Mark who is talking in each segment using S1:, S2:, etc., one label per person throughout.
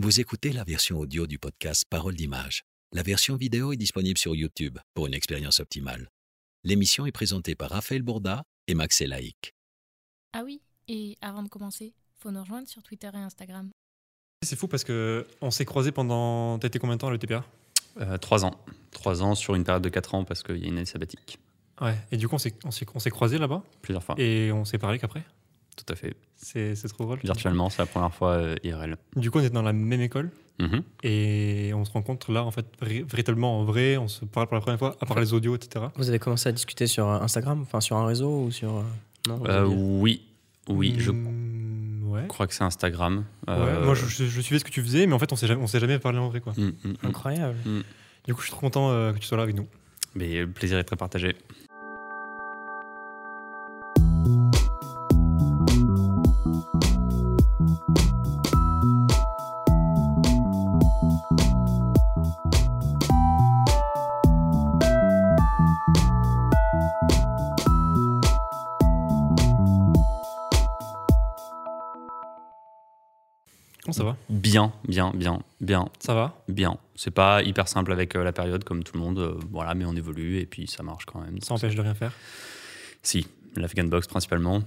S1: Vous écoutez la version audio du podcast Parole d'image. La version vidéo est disponible sur YouTube pour une expérience optimale. L'émission est présentée par Raphaël Bourda et Max Elaïc.
S2: Ah oui, et avant de commencer, faut nous rejoindre sur Twitter et Instagram.
S3: C'est fou parce que on s'est croisés pendant. T'as été combien de temps à l'ETPA
S4: Euh, Trois ans. Trois ans sur une période de quatre ans parce qu'il y a une année sabbatique.
S3: Ouais. Et du coup, on s'est, on s'est, on s'est croisés là-bas?
S4: Plusieurs fois.
S3: et on s'est parlé qu'après?
S4: Tout à fait.
S3: C'est, trop drôle.
S4: Virtuellement, c'est la première fois euh, IRL.
S3: Du coup, on était dans la même école
S4: Mhm.
S3: et on se rencontre là, en fait, véritablement en vrai. On se parle pour la première fois, à part les audios, etc.
S5: Vous avez commencé à discuter sur euh, Instagram, enfin sur un réseau ou sur. euh, Non,
S4: Euh, oui, oui, je
S3: Mm, ouais.
S4: crois que c'est Instagram.
S3: Ouais,
S4: Euh,
S3: Moi, je, je- je suivais ce que tu faisais, mais en fait, on s'est jamais, on s'est jamais parlé en vrai, quoi.
S4: mm, mm, mm.
S5: Incroyable.
S3: Du coup, je suis trop content euh, que tu sois là avec nous.
S4: Mais le plaisir est très partagé. Bien, bien, bien, bien,
S3: Ça va?
S4: Bien. C'est pas hyper simple avec euh, la période comme tout le monde, euh, voilà, mais on évolue et puis ça marche quand même.
S3: Ça empêche de rien faire?
S4: Si, l'Afghan Box principalement.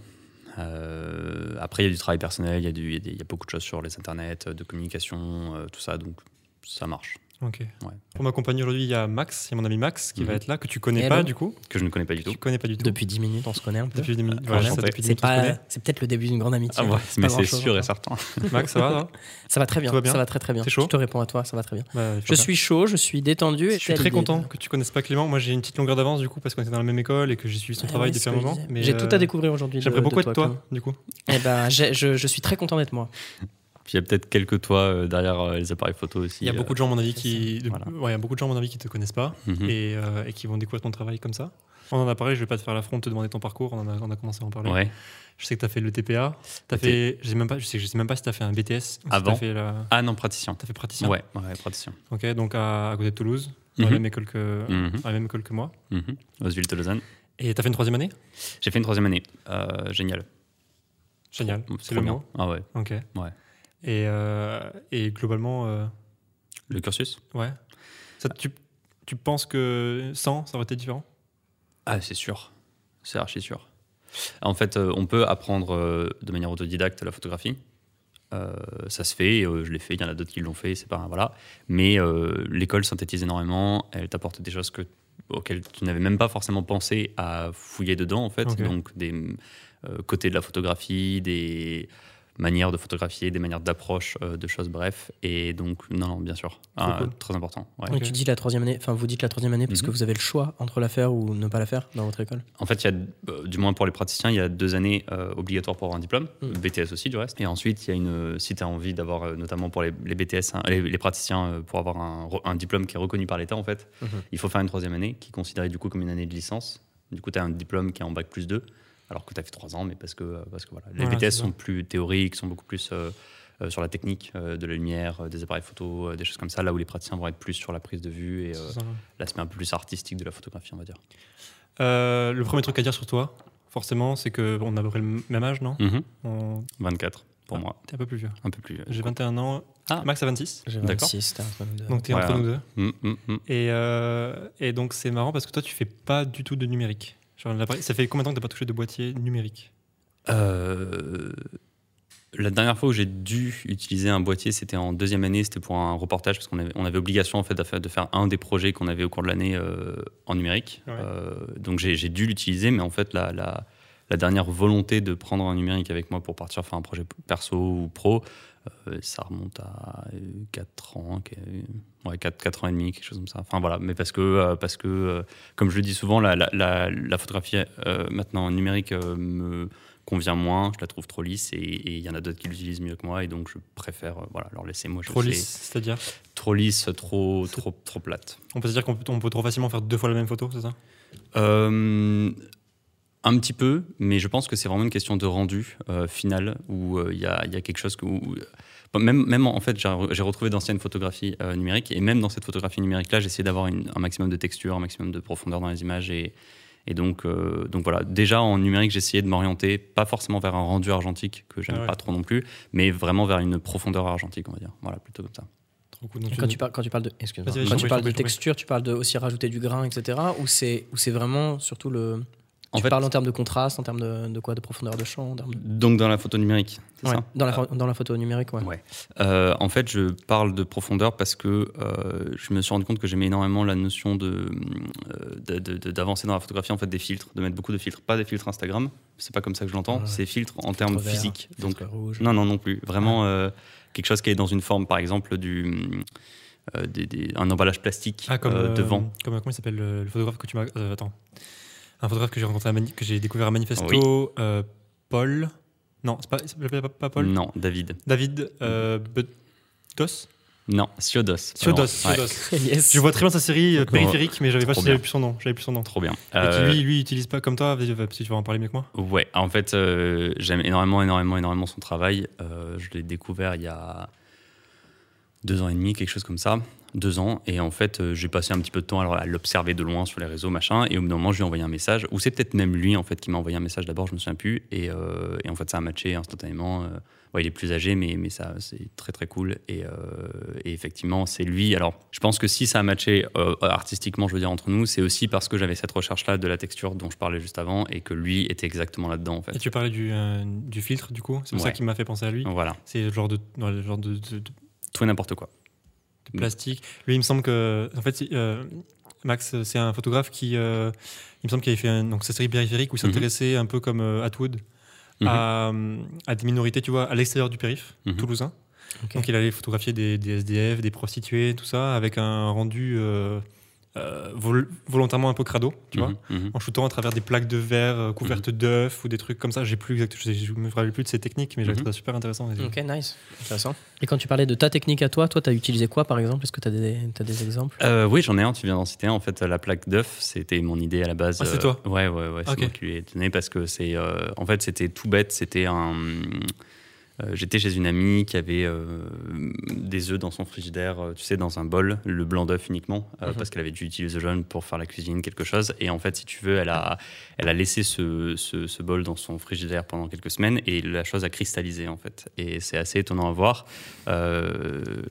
S4: Euh, après, il y a du travail personnel, il y, a y y beaucoup de choses sur les internets, de communication, euh, tout ça, donc ça marche.
S3: Ok.
S4: Ouais.
S3: Pour m'accompagner aujourd'hui, il y a Max, il y a mon ami Max qui va
S4: Mhm.
S3: être là, que tu connais
S5: Hello.
S3: pas du coup.
S4: Que je ne connais pas du
S3: Tu
S4: tout.
S3: connais pas du tout.
S5: Depuis 10 minutes, on se connaît un peu.
S3: Depuis des minutes.
S4: Ah,
S3: Voilà, ça,
S4: enchanté.
S3: depuis 10
S5: C'est
S3: minutes, on se
S5: pas,
S3: connaît.
S5: c'est peut-être le début d'une grande amitié.
S4: Ah ouais, mais c'est sûr et
S5: encore.
S4: certain.
S3: Max, ça va là
S5: Ça va très bien. Ça va très très bien.
S3: Chaud?
S5: Je te réponds à toi, ça va très bien.
S3: Bah,
S5: Je suis chaud, je suis détendu. et
S3: Je suis très content que tu connaisses pas Clément. Moi, j'ai une petite longueur d'avance du coup parce qu'on était dans la même école et que j'ai suivi son
S5: Ouais,
S3: travail depuis un moment.
S5: J'ai
S3: euh,
S5: tout à découvrir aujourd'hui.
S3: J'aimerais beaucoup être toi, du coup.
S5: Eh ben, je suis très content d'être moi.
S4: Puis il y a peut-être quelques toits euh, derrière euh, les appareils photo aussi.
S3: Il y a beaucoup de gens, à mon avis, qui,
S4: ça. Voilà.
S3: ouais, il y a beaucoup de gens, à mon avis, qui te connaissent pas
S4: Mhm.
S3: et, euh, et qui vont découvrir ton travail comme ça. On en a parlé. Je vais pas te faire l'affront de te demander ton parcours. On, en a, on a commencé à en parler.
S4: Ouais.
S3: Je sais que tu as fait le TPA.
S4: Ok.
S3: fait, je sais même pas, je sais, je sais même pas si tu as fait un BTS. si
S4: Avant
S3: fait, la-
S4: Ah non, praticien.
S3: t'as fait praticien.
S4: Ouais, ouais, praticien.
S3: Ok, donc à, à côté de Toulouse, dans la
S4: Mhm.
S3: même école que,
S4: Mhm.
S3: dans la même école que moi.
S4: Mhm. Oswald de Lausanne.
S3: Et t'as fait une troisième année?
S4: J'ai fait une troisième année. Euh, génial.
S3: Génial. C'est le
S4: bien.
S3: mot.
S4: Ah ouais.
S3: Ok.
S4: Ouais.
S3: Et, euh, et globalement, euh,
S4: Le cursus
S3: ouais. Ça, tu, tu penses que sans, ça aurait été différent?
S4: Ah, c'est sûr. C'est archi sûr. En fait, euh, on peut apprendre de manière autodidacte la photographie. Euh, ça se fait, euh, je l'ai fait, il y en a d'autres qui l'ont fait, c'est pas voilà. Mais euh, l'école synthétise énormément, elle t'apporte des choses que, auxquelles tu n'avais même pas forcément pensé à fouiller dedans en fait. Donc des côtés de la photographie, des manières de photographier, des manières d'approche euh, de choses, bref. Et donc non, non, bien sûr, Ah,
S3: cool.
S4: très important. ouais.
S5: Donc tu dis la troisième année, enfin vous dites la troisième année parce que
S4: Mhm.
S5: vous avez le choix entre la faire ou ne pas la faire dans votre école.
S4: En fait, il y a, euh, du moins pour les praticiens, il y a deux années euh, obligatoires pour avoir un diplôme,
S5: Mm.
S4: BTS aussi du reste. Et ensuite, il y a une, si tu as envie d'avoir, notamment pour les, les BTS, hein, les, les praticiens, euh, pour avoir un diplôme qui est reconnu par l'État, en fait,
S5: Mhm.
S4: il faut faire une troisième année qui est considérée du coup comme une année de licence. Du coup, tu as un diplôme qui est en bac plus 2, alors que tu as fait trois ans, mais parce que, euh, parce que voilà. Les
S3: Voilà,
S4: BTS sont plus théoriques, sont beaucoup plus euh, euh, sur la technique euh, de la lumière, euh, des appareils photo, euh, des choses comme ça, là où les praticiens vont être plus sur la prise de vue et euh, l'aspect un peu plus artistique de la photographie, on va dire.
S3: Euh, Le premier truc à dire sur toi, forcément, c'est qu'on a à peu près le même âge, non?
S4: Mhm.
S3: On-
S4: 24 pour
S3: Ah,
S4: moi,
S3: T'es un peu plus vieux.
S4: un peu plus. euh,
S3: J'ai 21 ans.
S4: Ah.
S3: Max a 26.
S5: J'ai
S4: D'accord.
S5: 26, t'es entre nous deux.
S3: Donc t'es
S4: Ouais,
S3: entre nous deux.
S4: Mm, mm, mm.
S3: Et, euh, et donc c'est marrant parce que toi, tu fais pas du tout de numérique. Genre, ça fait combien de temps que t'as pas touché de boîtier numérique?
S4: Euh, la dernière fois où j'ai dû utiliser un boîtier, c'était en deuxième année, c'était pour un reportage, parce qu'on avait, on avait obligation en fait de faire, un des projets qu'on avait au cours de l'année euh, en numérique.
S3: Ouais.
S4: Euh, donc j'ai, j'ai dû l'utiliser, mais en fait la, la, la dernière volonté de prendre un numérique avec moi pour partir faire un projet perso ou pro, ça remonte à 4 ans, que- ouais, 4, 4 ans et demi, quelque chose comme ça. Enfin voilà, mais parce que, euh, parce que euh, comme je le dis souvent, la, la, la, la photographie euh, maintenant numérique euh, me convient moins, je la trouve trop lisse et il y en a d'autres qui l'utilisent mieux que moi et donc je préfère euh, voilà, leur laisser. Moi, je
S3: Trop lisse, c'est-à-dire
S4: Trop lisse, trop, trop, trop plate.
S3: On peut se dire qu'on peut, on peut trop facilement faire deux fois la même photo, c'est ça?
S4: Euh, un petit peu, mais je pense que c'est vraiment une question de rendu euh, final où euh, il y, a, il y a quelque chose que. où- même, même en fait, j'ai retrouvé d'anciennes photographies euh, numériques et même dans cette photographie numérique-là, j'ai essayé d'avoir un maximum de texture, un maximum de profondeur dans les images et, Et donc, euh, donc voilà, déjà en numérique, j'essayais de m'orienter pas forcément vers un rendu argentique, que j'aime
S3: Ah ouais.
S4: pas trop non plus, mais vraiment vers une profondeur argentique, on va dire. Voilà, plutôt comme ça.
S5: Quand tu, parles, quand tu parles de, quand tu parles de texture, tu parles de aussi rajouter du grain, etc. Ou c'est, ou c'est vraiment surtout le.
S4: En
S5: tu
S4: fait-
S5: parles en termes de contraste, en termes de, de quoi De profondeur de champ en termes de-
S4: Donc dans la photo numérique, c'est
S5: Ouais,
S4: ça
S5: dans, la, dans la photo numérique, ouais.
S4: Ouais. Euh, en fait, je parle de profondeur parce que euh, je me suis rendu compte que j'aimais énormément la notion de euh, de- de- de- d'avancer dans la photographie, en fait, des filtres, de mettre beaucoup de filtres, pas des filtres Instagram. C'est pas comme ça que je l'entends.
S5: Ouais.
S4: C'est filtres en termes
S5: vert,
S4: physiques. Donc
S5: rouge.
S4: non, non, non plus. Vraiment euh, quelque chose qui est dans une forme, par exemple, du euh, des- des- un emballage plastique
S3: Ah, comme
S4: devant.
S3: Comme comment il s'appelle le, le photographe que tu m'as. euh, attends. Un photographe que j'ai rencontré à Mani- que j'ai découvert à Manifesto. euh, Paul. Non, c'est pas, pas, pas Paul?
S4: Non, David.
S3: David euh, Bedos.
S4: Non, Siodos.
S3: Siodos.
S4: Ouais,
S3: Siodos.
S5: yes.
S3: Je vois très bien sa série euh, périphérique, mais j'avais pas j'avais plus son nom. J'avais plus son nom.
S4: Trop bien.
S3: Et qui,
S4: Euh,
S3: lui, lui, il utilise pas comme toi. Vas-y, vas- si tu vas en parler mieux que moi.
S4: Ouais, en fait, euh, j'aime énormément, énormément, énormément son travail. Euh, je l'ai découvert il y a deux ans et demi, quelque chose comme ça. Deux ans. Et en fait, euh, j'ai passé un petit peu de temps alors, à l'observer de loin sur les réseaux, machin. Et au bout d'un moment, je lui ai envoyé un message. Ou c'est peut-être même lui, en fait, qui m'a envoyé un message d'abord, je me souviens plus. Et, euh, et en fait, ça a matché instantanément. Euh, ouais, il est plus âgé, mais, mais ça, c'est très, très cool. Et, et effectivement, c'est lui. Alors, je pense que si ça a matché artistiquement, je veux dire, entre nous, c'est aussi parce que j'avais cette recherche-là de la texture dont je parlais juste avant et que lui était exactement là-dedans, en fait.
S3: Et tu parlais du, du filtre, du coup. C'est pour ça
S4: Ouais.
S3: qui m'a fait penser à lui.
S4: Voilà,
S3: C'est le genre de, le genre de, de- de
S4: tout et n'importe quoi.
S3: de plastique. Lui, il me semble que, en fait, euh, Max, c'est un photographe qui, euh, il me semble qu'il avait fait un- donc sa série périphérique où il
S4: Mhm.
S3: s'intéressait un peu comme euh, Atwood
S4: Mhm.
S3: à, à des minorités, tu vois, à l'extérieur du périph,
S4: Mhm.
S3: toulousain. Donc il allait photographier des, des SDF, des prostituées, tout ça, avec un rendu euh, euh, vol- volontairement un peu crado, tu vois.
S4: Mhm, mhm.
S3: En shootant à travers des plaques de verre euh, couvertes d'œufs ou des trucs comme ça. J'ai plus exact, je, je me rappelle plus de ces techniques, mais j'ai
S4: Mhm.
S3: trouvé ça super intéressant.
S5: Ok, nice. Intéressant. Et quand tu parlais de ta technique à toi, toi, tu as utilisé quoi par exemple? Est-ce que tu as des, t'as des exemples?
S4: Euh, oui, j'en ai un, tu viens d'en citer un. En fait, la plaque d'œuf, c'était mon idée à la base.
S3: Ah, c'est
S4: Euh,
S3: toi?
S4: Ouais, ouais, ouais. C'est
S3: Ok.
S4: moi qui lui ai donné parce que c'est. euh, en fait, c'était tout bête. C'était un. Euh, J'étais chez une amie qui avait euh, des œufs dans son frigidaire, euh, tu sais, dans un bol, le blanc d'œuf uniquement,
S5: Mhm.
S4: parce qu'elle avait dû utiliser le jaune pour faire la cuisine, quelque chose. Et en fait, si tu veux, elle a, elle a laissé ce, ce, ce bol dans son frigidaire pendant quelques semaines et la chose a cristallisé, en fait. Et c'est assez étonnant à voir.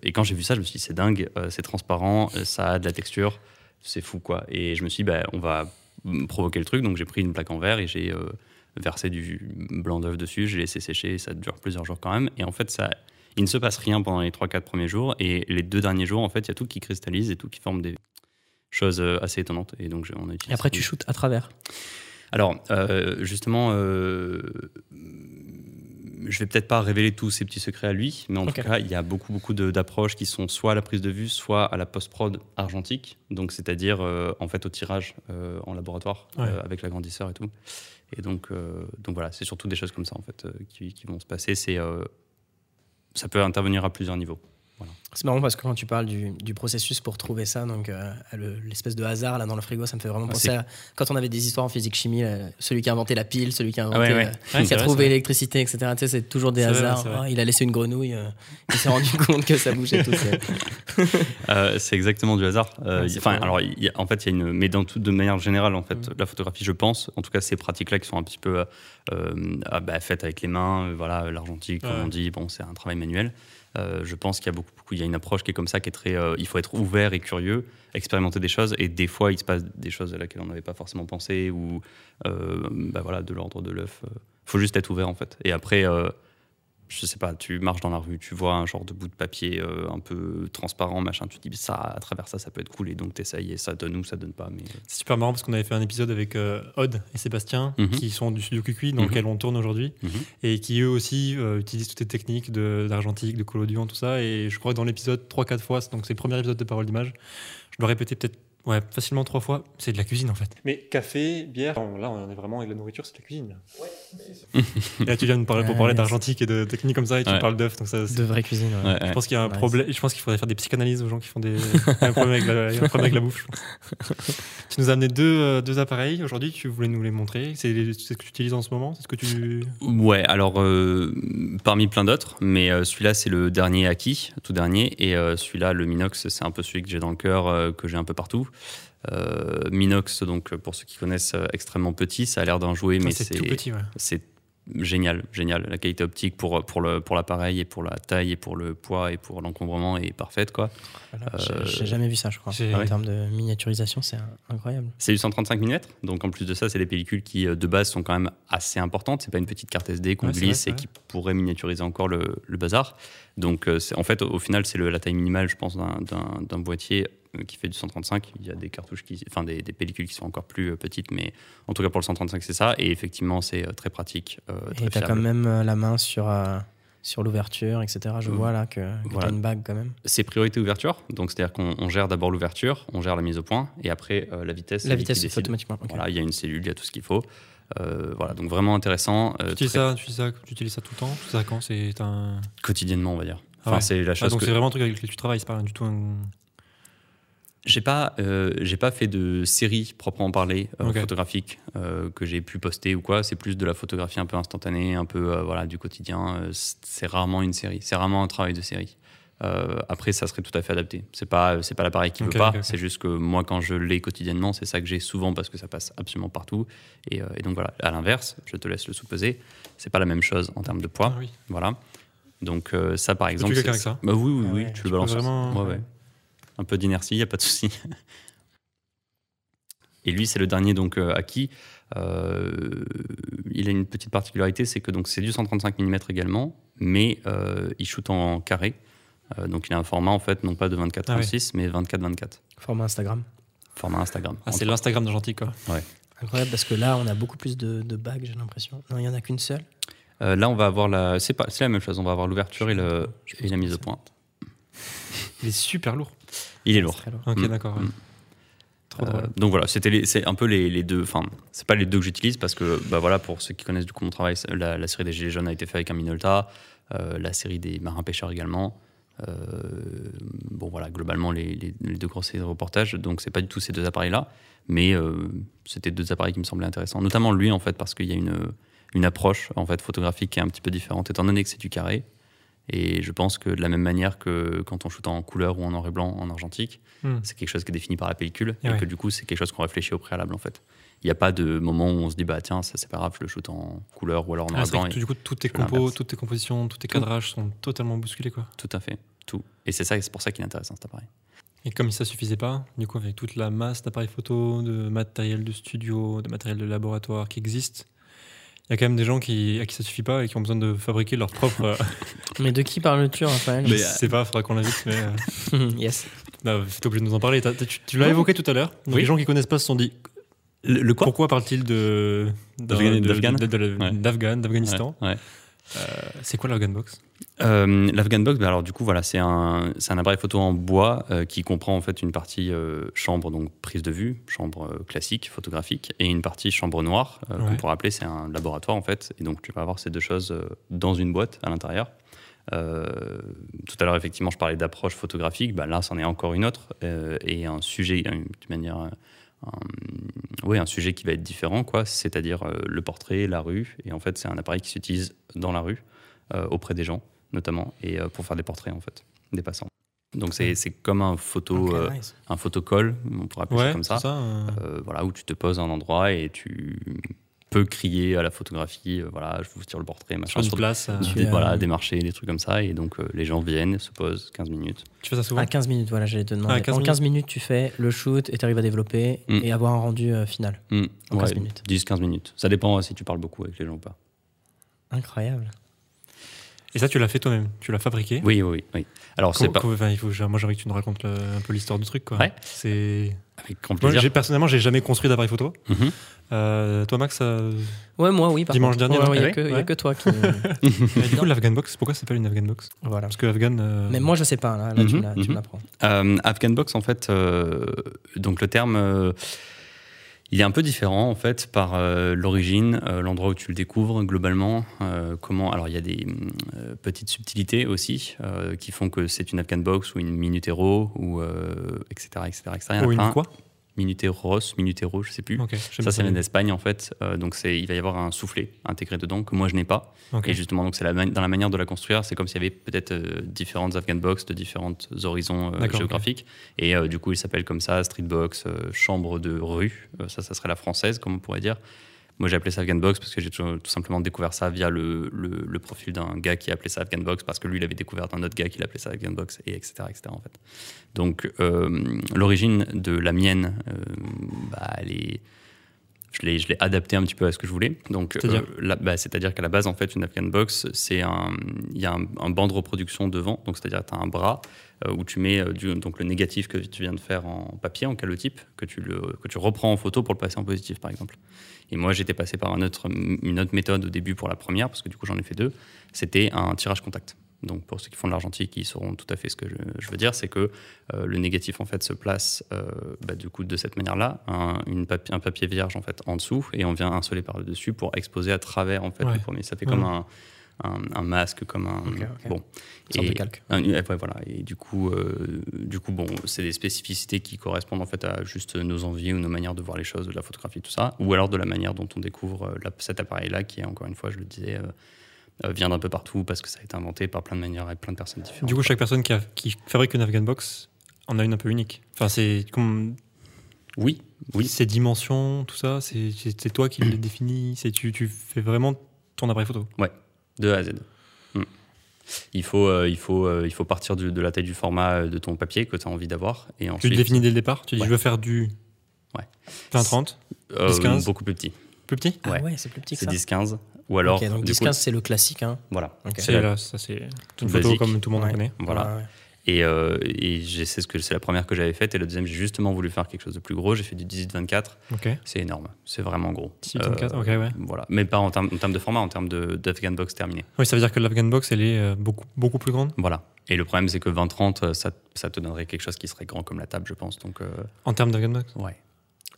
S4: Et quand j'ai vu ça, je me suis dit, c'est dingue, c'est transparent, ça a de la texture, c'est fou, quoi. Et je me suis dit, bah, on va mm, provoquer le truc. Donc j'ai pris une plaque en verre et j'ai euh, versé du blanc d'œuf dessus, j'ai laissé sécher, et ça dure plusieurs jours quand même. Et en fait, ça, il ne se passe rien pendant les 3-4 premiers jours. Et les deux derniers jours, en fait, il y a tout qui cristallise et tout qui forme des choses euh, assez étonnantes. Et donc, on a
S5: Et après, tu shootes à travers.
S4: Alors, euh, justement, euh, je vais peut-être pas révéler tous ces petits secrets à lui, mais en tout cas, il y a beaucoup, beaucoup d'approches qui sont soit à la prise de vue, soit à la post-prod argentique, donc c'est-à-dire euh, en fait au tirage en laboratoire
S3: Ouais.
S4: avec l'agrandisseur et tout. Et donc, euh, donc voilà, c'est surtout des choses comme ça en fait euh, qui, qui vont se passer. C'est euh, ça peut intervenir à plusieurs niveaux.
S5: C'est marrant parce que quand tu parles du, du processus pour trouver ça, donc euh, le- l'espèce de hasard là dans le frigo, ça me fait vraiment
S4: Ah,
S5: penser à quand on avait des histoires en physique-chimie, là, celui qui a inventé la pile, celui qui a inventé,
S4: ouais, ouais.
S3: Ouais,
S5: qui a
S3: vrai,
S5: trouvé l'électricité, etc. Tu sais, c'est toujours des hasards.
S3: vrai.
S5: Ah, il a laissé une grenouille, euh, il s'est rendu compte que ça bougeait tout seul.
S4: C'est exactement du hasard. Enfin, alors, il y a- en fait, il y a une, mais dans tout, de manière générale, en fait,
S5: Mhm.
S4: la photographie, je pense, en tout cas, ces pratiques-là qui sont un petit peu ah, bah, faites avec les mains, voilà, l'argentique, comme on dit, bon, c'est un travail manuel. Euh, je pense qu'il y a beaucoup, il y a une approche qui est comme ça, qui est très, euh, il faut être ouvert et curieux, expérimenter des choses, et des fois, il se passe des choses à laquelle on n'avait pas forcément pensé, ou, euh, bah, voilà, de l'ordre de l'œuf. Il faut juste être ouvert, en fait. Et après. Je sais pas, tu marches dans la rue, tu vois un genre de bout de papier euh, un peu transparent, machin, tu te dis ça, à travers ça, ça peut être cool, et donc t'essayes, et ça donne ou ça donne pas. Mais...
S3: C'est super marrant parce qu'on avait fait un épisode avec euh, Odd et Sébastien
S4: Mhm.
S3: qui sont du studio QQ dans
S4: Mhm.
S3: lequel on tourne aujourd'hui
S4: Mhm.
S3: et qui eux aussi euh, utilisent toutes les techniques de- d'argentique, de, collodion, tout ça. Et je crois que dans l'épisode 3-4 fois, donc c'est le premier épisode de Parole d'image, je dois répéter peut-être ouais, facilement trois fois, c'est de la cuisine en fait. Mais café, bière, là on est vraiment avec la nourriture, c'est de la cuisine. et là tu viens de parler pour
S5: Ouais,
S3: parler d'argentique et de techniques comme ça et tu
S4: Ouais.
S3: parles d'œufs. Donc ça, c'est-
S5: De vraie cuisine. ouais.
S4: Ouais,
S3: je
S4: ouais.
S3: pense qu'il y a un
S5: Nice.
S3: problème. Je pense qu'il faudrait faire des psychanalyses aux gens qui font des un problème avec la, il y a un problème avec la bouffe. je pense. tu nous as amené deux, euh, deux appareils aujourd'hui. Tu voulais nous les montrer. C'est les- c'est ce que tu utilises en ce moment. C'est ce que tu.
S4: Ouais, alors euh, parmi plein d'autres, mais euh, celui-là c'est le dernier acquis, tout dernier, et euh, celui-là, le Minox, c'est un peu celui que j'ai dans le cœur, euh, que j'ai un peu partout. Euh, Minox, donc pour ceux qui connaissent, euh, extrêmement petit. Ça a l'air d'un jouet, mais
S3: Ah, c'est tout petit, ouais.
S4: c'est génial, génial. La qualité optique pour, pour, le, pour l'appareil et pour la taille et pour le poids et pour l'encombrement est parfaite. Quoi.
S5: Voilà, j'ai-
S4: Euh,
S5: J'ai jamais vu ça, je crois. En
S3: Ouais.
S5: termes de miniaturisation, c'est incroyable.
S4: C'est du 135 mm, donc en plus de ça, c'est des pellicules qui de base sont quand même assez importantes. C'est pas une petite carte SD qu'on
S3: Ouais,
S4: glisse
S3: vrai,
S4: et qui pourrait miniaturiser encore le, le bazar. Donc en fait, au final, c'est la taille minimale, je pense, d'un- boîtier qui fait du 135. Il y a des cartouches qui, enfin des, des pellicules qui sont encore plus euh, petites, mais en tout cas pour le 135, c'est ça. Et effectivement, c'est euh, très pratique, euh, très
S5: Et t'as quand même euh, la main sur, euh, sur l'ouverture, etc. Je
S4: Euh,
S5: vois là que, que
S4: voilà.
S5: t'as une bague quand même.
S4: C'est priorité ouverture, donc c'est-à-dire qu'on on gère d'abord l'ouverture, on gère la mise au point, et après euh, la vitesse. c'est
S5: La vitesse
S4: décide.
S5: automatiquement.
S4: Voilà, il y a une cellule, il y a tout ce qu'il faut. Euh, voilà, donc vraiment intéressant. euh,
S3: Tu utilises,
S4: très-
S3: ça, tu, utilises ça, tu utilises ça tout le temps? Tu ça quand? C'est un.
S4: quotidiennement, on va dire.
S3: Ah
S4: Enfin,
S3: ouais.
S4: c'est la
S3: Ah,
S4: chose
S3: donc
S4: que
S3: c'est vraiment un truc avec lequel tu travailles, c'est pas du tout un.
S4: J'ai pas, euh, j'ai pas fait de série proprement parler euh, photographique euh, que j'ai pu poster ou quoi. C'est plus de la photographie un peu instantanée, un peu euh, voilà du quotidien. C'est rarement une série. C'est rarement un travail de série. Euh, après, ça serait tout à fait adapté. C'est pas, c'est pas l'appareil qui
S3: Ok,
S4: veut pas. C'est juste que moi, quand je l'ai quotidiennement, c'est ça que j'ai souvent parce que ça passe absolument partout. Et, euh, et donc voilà. À l'inverse, je te laisse le sous-peser. C'est pas la même chose en termes de poids.
S3: Ah oui.
S4: Voilà. Donc euh, ça, par exemple,
S3: quelqu'un
S4: c'est-
S3: avec ça?
S4: Bah oui, oui,
S5: Ah
S4: oui.
S5: ouais,
S4: tu
S3: tu
S4: le balances.
S3: vraiment-
S4: Ouais, ouais. Un peu d'inertie, il y a pas de souci. Et lui, c'est le dernier donc euh, acquis. Euh, il a une petite particularité, c'est que donc c'est du 135 mm également, mais euh, il shoot en carré. Euh, donc il a un format en fait non pas de 24-36, mais 24-24.
S5: Format Instagram.
S4: Format Instagram.
S3: Ah, c'est l'Instagram d'Argentique, quoi.
S5: Incroyable parce que là, on a beaucoup plus de, de bagues, j'ai l'impression. Non, il n'y en a qu'une seule?
S4: Euh, là, on va avoir la. C'est pas. C'est la même chose. On va avoir l'ouverture et, le... Et la mise au point.
S3: Il est super lourd.
S4: Il est lourd.
S3: Ok,
S4: Mm.
S3: d'accord. ouais.
S4: Mm.
S3: Trop
S4: Euh, donc voilà, c'était c'est un peu les, les deux. Enfin, c'est pas les deux que j'utilise parce que bah voilà, pour ceux qui connaissent du coup mon travail, la, la série des Gilets jaunes a été faite avec un Minolta, euh, la série des marins pêcheurs également. Euh, bon voilà, globalement les, les- les deux grosses séries de reportage. Donc c'est pas du tout ces deux appareils-là, mais euh, c'était deux appareils qui me semblaient intéressants. Notamment lui en fait parce qu'il y a une une approche en fait photographique qui est un petit peu différente étant donné que c'est du carré. Et je pense que de la même manière que quand on shoot en couleur ou en noir et blanc en argentique,
S3: Hmm.
S4: c'est quelque chose qui est défini par la pellicule
S3: Et
S4: et
S3: ouais.
S4: que du coup c'est quelque chose qu'on réfléchit au préalable en fait. Il n'y a pas de moment où on se dit bah tiens ça c'est pas grave je le shoot en couleur ou alors en noir
S3: Ah,
S4: et
S3: c'est vrai
S4: blanc.
S3: que
S4: et-
S3: du coup, toutes tes compos, toutes tes compositions, tous tes
S4: Tout.
S3: cadrages sont totalement bousculés, quoi.
S4: Tout à fait tout. Et c'est ça c'est pour ça qu'il est intéressant cet appareil.
S3: Et comme ça suffisait pas, du coup, avec toute la masse d'appareils photo, de matériel de studio, de matériel de laboratoire qui existe, il y a quand même des gens qui, à qui ça suffit pas et qui ont besoin de fabriquer leur propre. euh,
S5: Mais de qui parles-tu, Raphaël
S3: je sais pas, faudra qu'on l'invite, mais. euh,
S5: Yes.
S3: bah, t'es obligé de nous en parler. T'as- t'as- tu tu l'as
S4: Non.
S3: évoqué tout à l'heure.
S4: Oui.
S3: Les gens qui connaissent pas se sont dit
S4: Le, quoi?
S3: pourquoi parle-t-il de. d'un-
S4: D'Afghan-
S3: de-
S4: d'Afghan?
S3: de- de-
S4: Ouais.
S3: d'Afghan, d'Afghanistan?
S4: Ouais.
S3: Euh, C'est quoi l'Afghan Box?
S4: Euh, L'Afghan Box, bah alors du coup voilà, c'est un, un appareil photo en bois euh, qui comprend en fait une partie euh, chambre donc prise de vue, chambre classique photographique, et une partie chambre noire euh, qu'on
S3: Ouais.
S4: pourrait appeler c'est un laboratoire en fait. Et donc tu vas avoir ces deux choses dans une boîte à l'intérieur. Tout à l'heure effectivement je parlais d'approche photographique, bah, là c'en est encore une autre et un sujet une, de manière un, un sujet qui va être différent, quoi, c'est-à-dire le portrait, la rue. Et en fait, c'est un appareil qui s'utilise dans la rue, auprès des gens, notamment, et euh, pour faire des portraits, en fait, des passants. Donc, c'est c'est comme un photo, euh,
S5: nice.
S4: un photocall, on pourrait appeler ça comme ça.
S3: ça. euh,
S4: Euh, voilà, où tu te poses à un endroit et tu peux crier à la photographie, euh, voilà, je vous tire le portrait, machin.
S3: sur une
S4: sur-
S3: place. euh,
S4: des,
S5: es,
S4: voilà, des marchés, des trucs comme ça. Et donc, euh, les gens viennent, se posent 15 minutes.
S3: Tu fais ça souvent?
S5: À 15 minutes, voilà, j'allais te demander.
S3: Ah, 15
S5: en 15 minutes, tu fais le shoot et tu arrives à développer
S4: Mm.
S5: et avoir un rendu euh, final.
S4: Hmm,
S5: En 15
S4: ouais,
S5: minutes.
S4: 10-15 minutes. Ça dépend si tu parles beaucoup avec les gens ou pas.
S5: Incroyable.
S3: Et ça, tu l'as fait toi-même. Tu l'as fabriqué.
S4: Oui, oui, oui. Alors, c'est pas.
S3: co- enfin, il faut, moi, j'ai envie que tu nous racontes le- un peu l'histoire du truc. Quoi.
S4: Ouais.
S3: C'est.
S4: Avec grand plaisir.
S3: personnellement, j'ai jamais construit d'appareil photo.
S4: Mhm.
S3: Euh, toi, Max, euh,
S5: Ouais, moi, oui. Par
S3: Dimanche
S5: contre.
S3: dernier,
S5: ouais, il n'y a, que-
S3: ouais
S5: a toi qui.
S3: du coup, l'Afghan Box, pourquoi ça s'appelle une Afghan Box?
S5: Voilà.
S3: Parce que Afghan. euh,
S5: Mais moi, je sais pas. Là, là, tu
S4: Mhm,
S5: me tu
S4: mhm.
S5: me l'apprends.
S4: Euh, Afghan Box, en fait, euh, donc le terme, euh, il est un peu différent en fait par euh, l'origine, euh, l'endroit où tu le découvres globalement. euh, comment Alors il y a des petites subtilités aussi qui font que c'est une Afghan Box ou une Minute Hero ou etc., etc., etc. Il y en a
S3: ou une quoi?
S4: Minuteros, Minutero, je sais plus. Ça, vient
S3: bien.
S4: d'Espagne en fait. Euh, donc c'est, il va y avoir un soufflet intégré dedans que moi je n'ai pas. Et justement, donc c'est la, dans la manière de la construire, c'est comme s'il y avait peut-être euh, différentes Afghan box de différents horizons euh,
S3: D'accord,
S4: géographiques. Et du coup, il s'appelle comme ça, street box, chambre de rue. Ça, ça serait la française, comme on pourrait dire. Moi, j'ai appelé ça Afghan box parce que j'ai tout, tout simplement découvert ça via le, le- le profil d'un gars qui a appelé ça Afghan box parce que lui, il avait découvert d'un autre gars qui l'appelait ça Afghan box et etc. etc. en fait. Donc, euh, l'origine de la mienne, euh, bah, elle est je l'ai, je l'ai adapté un petit peu à ce que je voulais. Donc,
S3: C'est-à-dire
S4: euh, bah, qu'à la base, en fait, une Afghan Box, c'est un, il y a un, un banc de reproduction devant. Donc, c'est-à-dire que tu as un bras euh, où tu mets euh, du- donc le négatif que tu viens de faire en papier, en calotype, que tu, le, que tu reprends en photo pour le passer en positif, par exemple. Et moi, j'étais passé par un autre, une autre méthode au début pour la première, parce que du coup, j'en ai fait deux. C'était un tirage contact. Donc, pour ceux qui font de l'argentique, ils sauront tout à fait ce que je, je veux dire. C'est que euh, le négatif, en fait, se place euh, bah, du coup de cette manière-là, un, papier, un papier vierge, en fait, en dessous, et on vient insoler par le dessus pour exposer à travers, en fait,
S3: Ouais.
S4: le premier. Ça fait
S3: Ouais.
S4: comme un, un, un masque, comme un. Bon.
S5: Sorte de calque.
S4: un- ouais, voilà. Et du coup, euh, du coup, bon, c'est des spécificités qui correspondent en fait à juste nos envies ou nos manières de voir les choses, de la photographie, tout ça, ou alors de la manière dont on découvre euh, la- cet appareil-là, qui est encore une fois, je le disais, euh, vient d'un peu partout parce que ça a été inventé par plein de manières avec plein de personnes différentes.
S3: Du coup, chaque personne qui, a- qui fabrique une Afghan Box en a une un peu unique. Enfin, c'est comme
S4: oui, oui,
S3: ces dimensions, tout ça, c'est toi qui les définis. Tu, tu fais vraiment ton appareil photo.
S4: De A à Z. Mm. Il faut, euh, il faut, euh, il faut partir du- de la taille du format euh, de ton papier que tu as envie d'avoir. Et
S3: Tu
S4: ensuite,
S3: le définis dès le départ. Tu dis
S4: Ouais.
S3: je veux faire du
S4: Ouais.
S3: 20-30,
S4: euh,
S3: 10-15.
S4: beaucoup plus petit.
S3: plus petit.
S5: Ah
S4: Ouais.
S5: ouais, c'est plus petit que
S4: C'est
S5: ça.
S4: 10-15. Ou alors,
S5: Ok, donc
S4: du
S5: 10-15,
S4: coup,
S5: c'est le classique. Hein.
S4: voilà.
S3: C'est là, ça c'est une photo
S4: Basique.
S3: comme tout le monde en
S5: Ouais.
S3: connaît.
S4: Voilà. Et, euh, et sais ce que c'est la première que j'avais faite. Et la deuxième, j'ai justement voulu faire quelque chose de plus gros. J'ai fait du 18-24.
S3: Ok.
S4: C'est énorme. C'est vraiment gros.
S3: 18-24,
S4: Euh,
S3: ok, ouais.
S4: Voilà. Mais pas en termes, en termes de format, en termes d'Afghan Box terminé.
S3: Oui, ça veut dire que l'Afghan Box, elle est euh, beaucoup, beaucoup plus grande?
S4: Voilà. Et le problème, c'est que 20-30, euh, ça, ça te donnerait quelque chose qui serait grand comme la table, je pense. Donc, euh,
S3: en termes d'Afghan Box?
S4: ouais.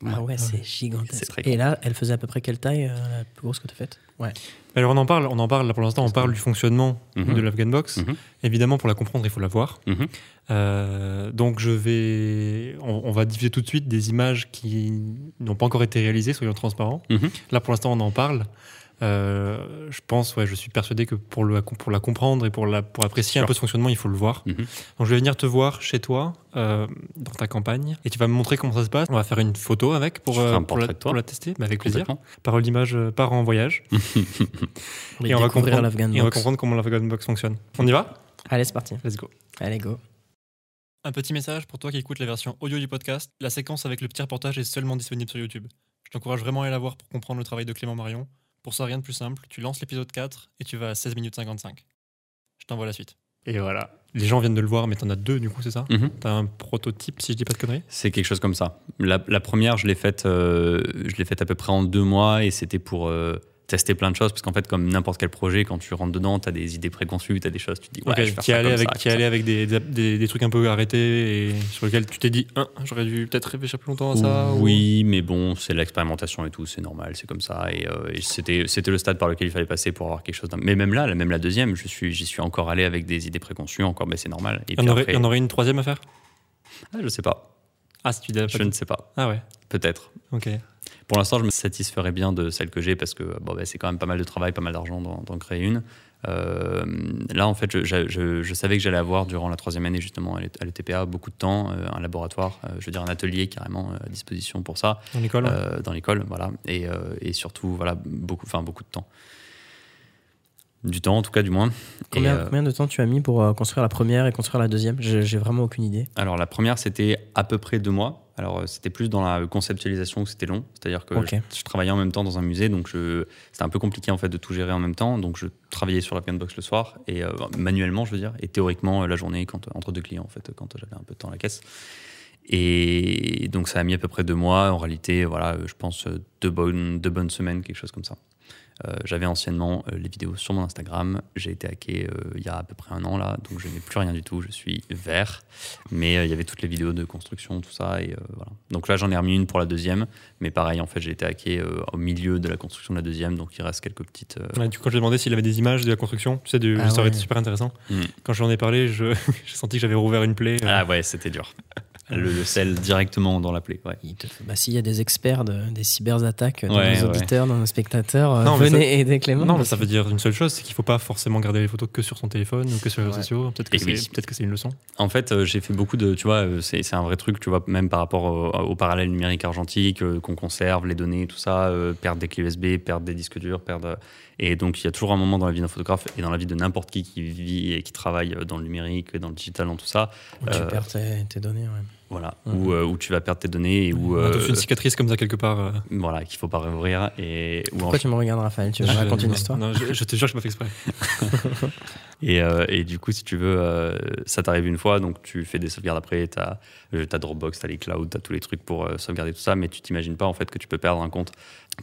S5: Ah ouais, c'est
S4: C'est
S5: gigantesque.
S4: très
S5: Et là, elle faisait à peu près quelle taille, euh, la plus grosse que tu as faite? Ouais.
S3: Alors on en parle, on en parle là pour l'instant, on parle du fonctionnement
S4: Mhm.
S3: de l'Afghan Box.
S4: Mhm.
S3: Évidemment, pour la comprendre, il faut la voir.
S4: Mhm.
S3: Euh, donc je vais, on, on va diffuser tout de suite des images qui n'ont pas encore été réalisées, soyons transparents. Là pour l'instant, on en parle. Euh, je pense, ouais, je suis persuadé que pour, le, pour la comprendre et pour, la, pour apprécier un peu ce fonctionnement, il faut le voir.
S4: Mhm.
S3: Donc je vais venir te voir chez toi, euh, dans ta campagne, et tu vas me montrer comment ça se passe. On va faire une photo avec pour, euh, pour, la, pour tester, mais avec plaisir. Parole d'image, euh, part en voyage.
S5: On
S3: Et on va comprendre, et on va
S5: Box.
S3: comprendre comment l'Afghan Box fonctionne. On y va?
S5: Allez, c'est parti.
S3: Let's go.
S5: Allez, go.
S3: Un petit message pour toi qui écoutes la version audio du podcast. La séquence avec le petit reportage est seulement disponible sur YouTube. Je t'encourage vraiment à aller la voir pour comprendre le travail de Clément Marion. Pour ça, rien de plus simple. Tu lances l'épisode 4 et tu vas à 16 minutes 55. Je t'envoie la suite. Et voilà. Les gens viennent de le voir, mais t'en as deux du coup, c'est ça
S4: Mhm.
S3: T'as un prototype, si je dis pas de conneries
S4: C'est quelque chose comme ça. La, la première, je l'ai faite, euh, je l'ai faite à peu près en deux mois et c'était pour euh, tester plein de choses parce qu'en fait, comme n'importe quel projet, quand tu rentres dedans, tu as des idées préconçues, tu as des choses, tu te dis ouais,
S3: Ok,
S4: je vais faire
S3: qui
S4: ça comme
S3: avec,
S4: ça,
S3: qui
S4: ça.
S3: avec des, des, des trucs un peu arrêtés et sur lesquels tu t'es dit, Hein, j'aurais dû peut-être réfléchir plus longtemps à ça. ou-
S4: Oui, mais bon, c'est l'expérimentation et tout, c'est normal, c'est comme ça. Et, euh, et c'était, c'était le stade par lequel il fallait passer pour avoir quelque chose. Mais même là, même la deuxième, je suis, j'y suis encore allé avec des idées préconçues, encore, mais c'est normal. Et
S3: Il y, en
S4: puis
S3: aurait,
S4: après-
S3: en aurait une troisième à faire?
S4: Ah, je sais pas,
S3: Ah, si tu
S4: je ne sais pas,
S3: Ah ouais,
S4: peut-être.
S3: ok.
S4: Pour l'instant, je me satisferais bien de celle que j'ai parce que bon, bah, c'est quand même pas mal de travail, pas mal d'argent d'en, créer une. Euh, là, en fait, je, je- je- je savais que j'allais avoir durant la troisième année justement à l'E- à l'ETPA beaucoup de temps, euh, un laboratoire, euh, je veux dire un atelier carrément à disposition pour ça.
S3: Dans l'école
S4: euh, dans l'école, voilà, et, et surtout voilà beaucoup, enfin beaucoup de temps, du temps en tout cas du moins.
S5: Combien,
S4: euh,
S5: combien de temps tu as mis pour euh, construire la première et construire la deuxième? J'ai vraiment aucune idée.
S4: alors la première c'était à peu près deux mois. Alors euh, c'était plus dans la conceptualisation que c'était long, c'est-à-dire que je, je travaillais en même temps dans un musée, donc c'était un peu compliqué en fait de tout gérer en même temps. Donc je travaillais sur la box le soir et euh, manuellement je veux dire, et théoriquement la journée quand, entre deux clients en fait quand j'avais un peu de temps à la caisse. Et donc ça a mis à peu près deux mois. En réalité, voilà, je pense deux bonnes, deux bonnes semaines, quelque chose comme ça. Euh, J'avais anciennement euh, les vidéos sur mon Instagram. J'ai été hacké euh, il y a à peu près un an là, donc je n'ai plus rien du tout. Je suis vert, mais euh, il y avait toutes les vidéos de construction, tout ça. Et euh, voilà. Donc là, j'en ai remis une pour la deuxième, mais pareil, en fait, j'ai été hacké euh, au milieu de la construction de la deuxième, donc il reste quelques petites. euh,
S3: Ouais, du coup, quand je lui ai demandé s'il avait des images de la construction, tu sais, du-
S5: Ah
S3: ça aurait
S5: ouais.
S3: été super intéressant.
S4: Mm.
S3: Quand je lui en ai parlé, je- j'ai senti que j'avais rouvert une plaie. euh,
S4: Ah ouais, c'était dur. Le, le scelle directement dans. Ouais.
S5: Il te fait- bah, S'il y a des experts de- des cyberattaques dans
S4: Ouais,
S5: nos
S4: ouais.
S5: auditeurs, dans nos spectateurs, euh,
S3: Non,
S5: venez aider Clément.
S3: Non, mais ça veut dire une seule chose, c'est qu'il faut pas forcément garder les photos que sur son téléphone ou que sur les réseaux
S5: Ouais.
S3: sociaux. Peut-être que c'est
S4: oui.
S3: peut-être que c'est une leçon.
S4: En fait, euh, j'ai fait beaucoup de, tu vois, euh, c'est c'est un vrai truc, tu vois, même par rapport au, au parallèle numérique argentique, euh, qu'on conserve les données, tout ça, euh, perdre des clés USB, perdre des disques durs, perdre. Et donc, il y a toujours un moment dans la vie d'un photographe et dans la vie de n'importe qui qui vit et qui travaille dans le numérique, dans le digital, dans tout ça,
S5: Où tu perds tes, tes données. ouais.
S4: Voilà, où, euh, où tu vas perdre tes données et où,
S3: On a
S4: euh,
S3: une cicatrice comme ça quelque part. euh.
S4: voilà, qu'il faut pas réouvrir et en
S5: Pourquoi tu me regardes, Raphaël? Tu veux raconter une histoire?
S3: non, je, je te jure que je pas fait exprès.
S4: Et, euh, et du coup, si tu veux, euh, ça t'arrive une fois, donc tu fais des sauvegardes après, tu as, Dropbox, tu as les clouds, tu as tous les trucs pour euh, sauvegarder tout ça, mais tu t'imagines pas en fait que tu peux perdre un compte,